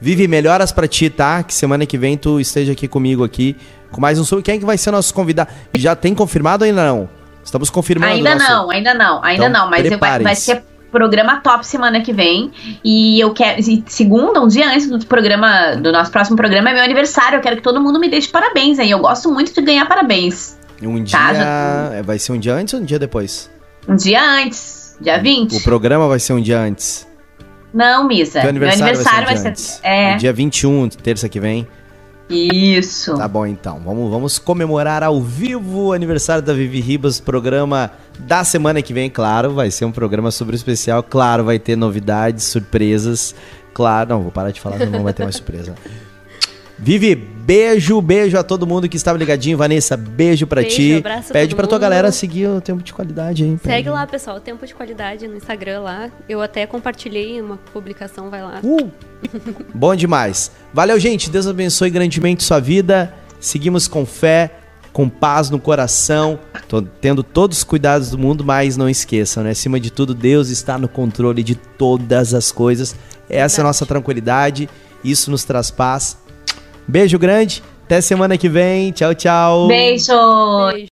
Vive melhoras para ti, tá? Que semana que vem tu esteja aqui comigo aqui com mais um sobre quem é que vai ser nosso convidado. Já tem confirmado ou ainda não? Estamos confirmando. Ainda nosso... não, ainda não, ainda então, não, mas vai, vai ser programa top semana que vem. E eu quero. Segunda, um dia antes do programa, do nosso próximo programa, é meu aniversário. Eu quero que todo mundo me deixe parabéns aí. Eu gosto muito de ganhar parabéns. Um tá? dia. Tá? Já... Vai ser um dia antes ou um dia depois? Um dia antes, dia 20. O programa vai ser um dia antes. Não, Misa. Meu aniversário, meu aniversário vai ser. Vai ser é. Dia 21, terça que vem. Isso. Tá bom, então. Vamos, vamos comemorar ao vivo o aniversário da Vivi Ribas, programa da semana que vem, claro. Vai ser um programa super especial. Claro, vai ter novidades, surpresas. Claro, não, vou parar de falar, não vai ter mais surpresa. Vivi, beijo, beijo a todo mundo que estava ligadinho. Vanessa, beijo pra beijo, ti. Abraço Pede pra mundo. tua galera seguir o Tempo de Qualidade aí. Segue lá, pessoal, o Tempo de Qualidade no Instagram lá. Eu até compartilhei uma publicação, vai lá. Uh, bom demais. Valeu, gente. Deus abençoe grandemente sua vida. Seguimos com fé, com paz no coração, tô tendo todos os cuidados do mundo, mas não esqueçam, né? Acima de tudo, Deus está no controle de todas as coisas. Essa é a nossa tranquilidade. Isso nos traz paz Beijo grande. Até semana que vem. Tchau, tchau. Beijo. Beijo.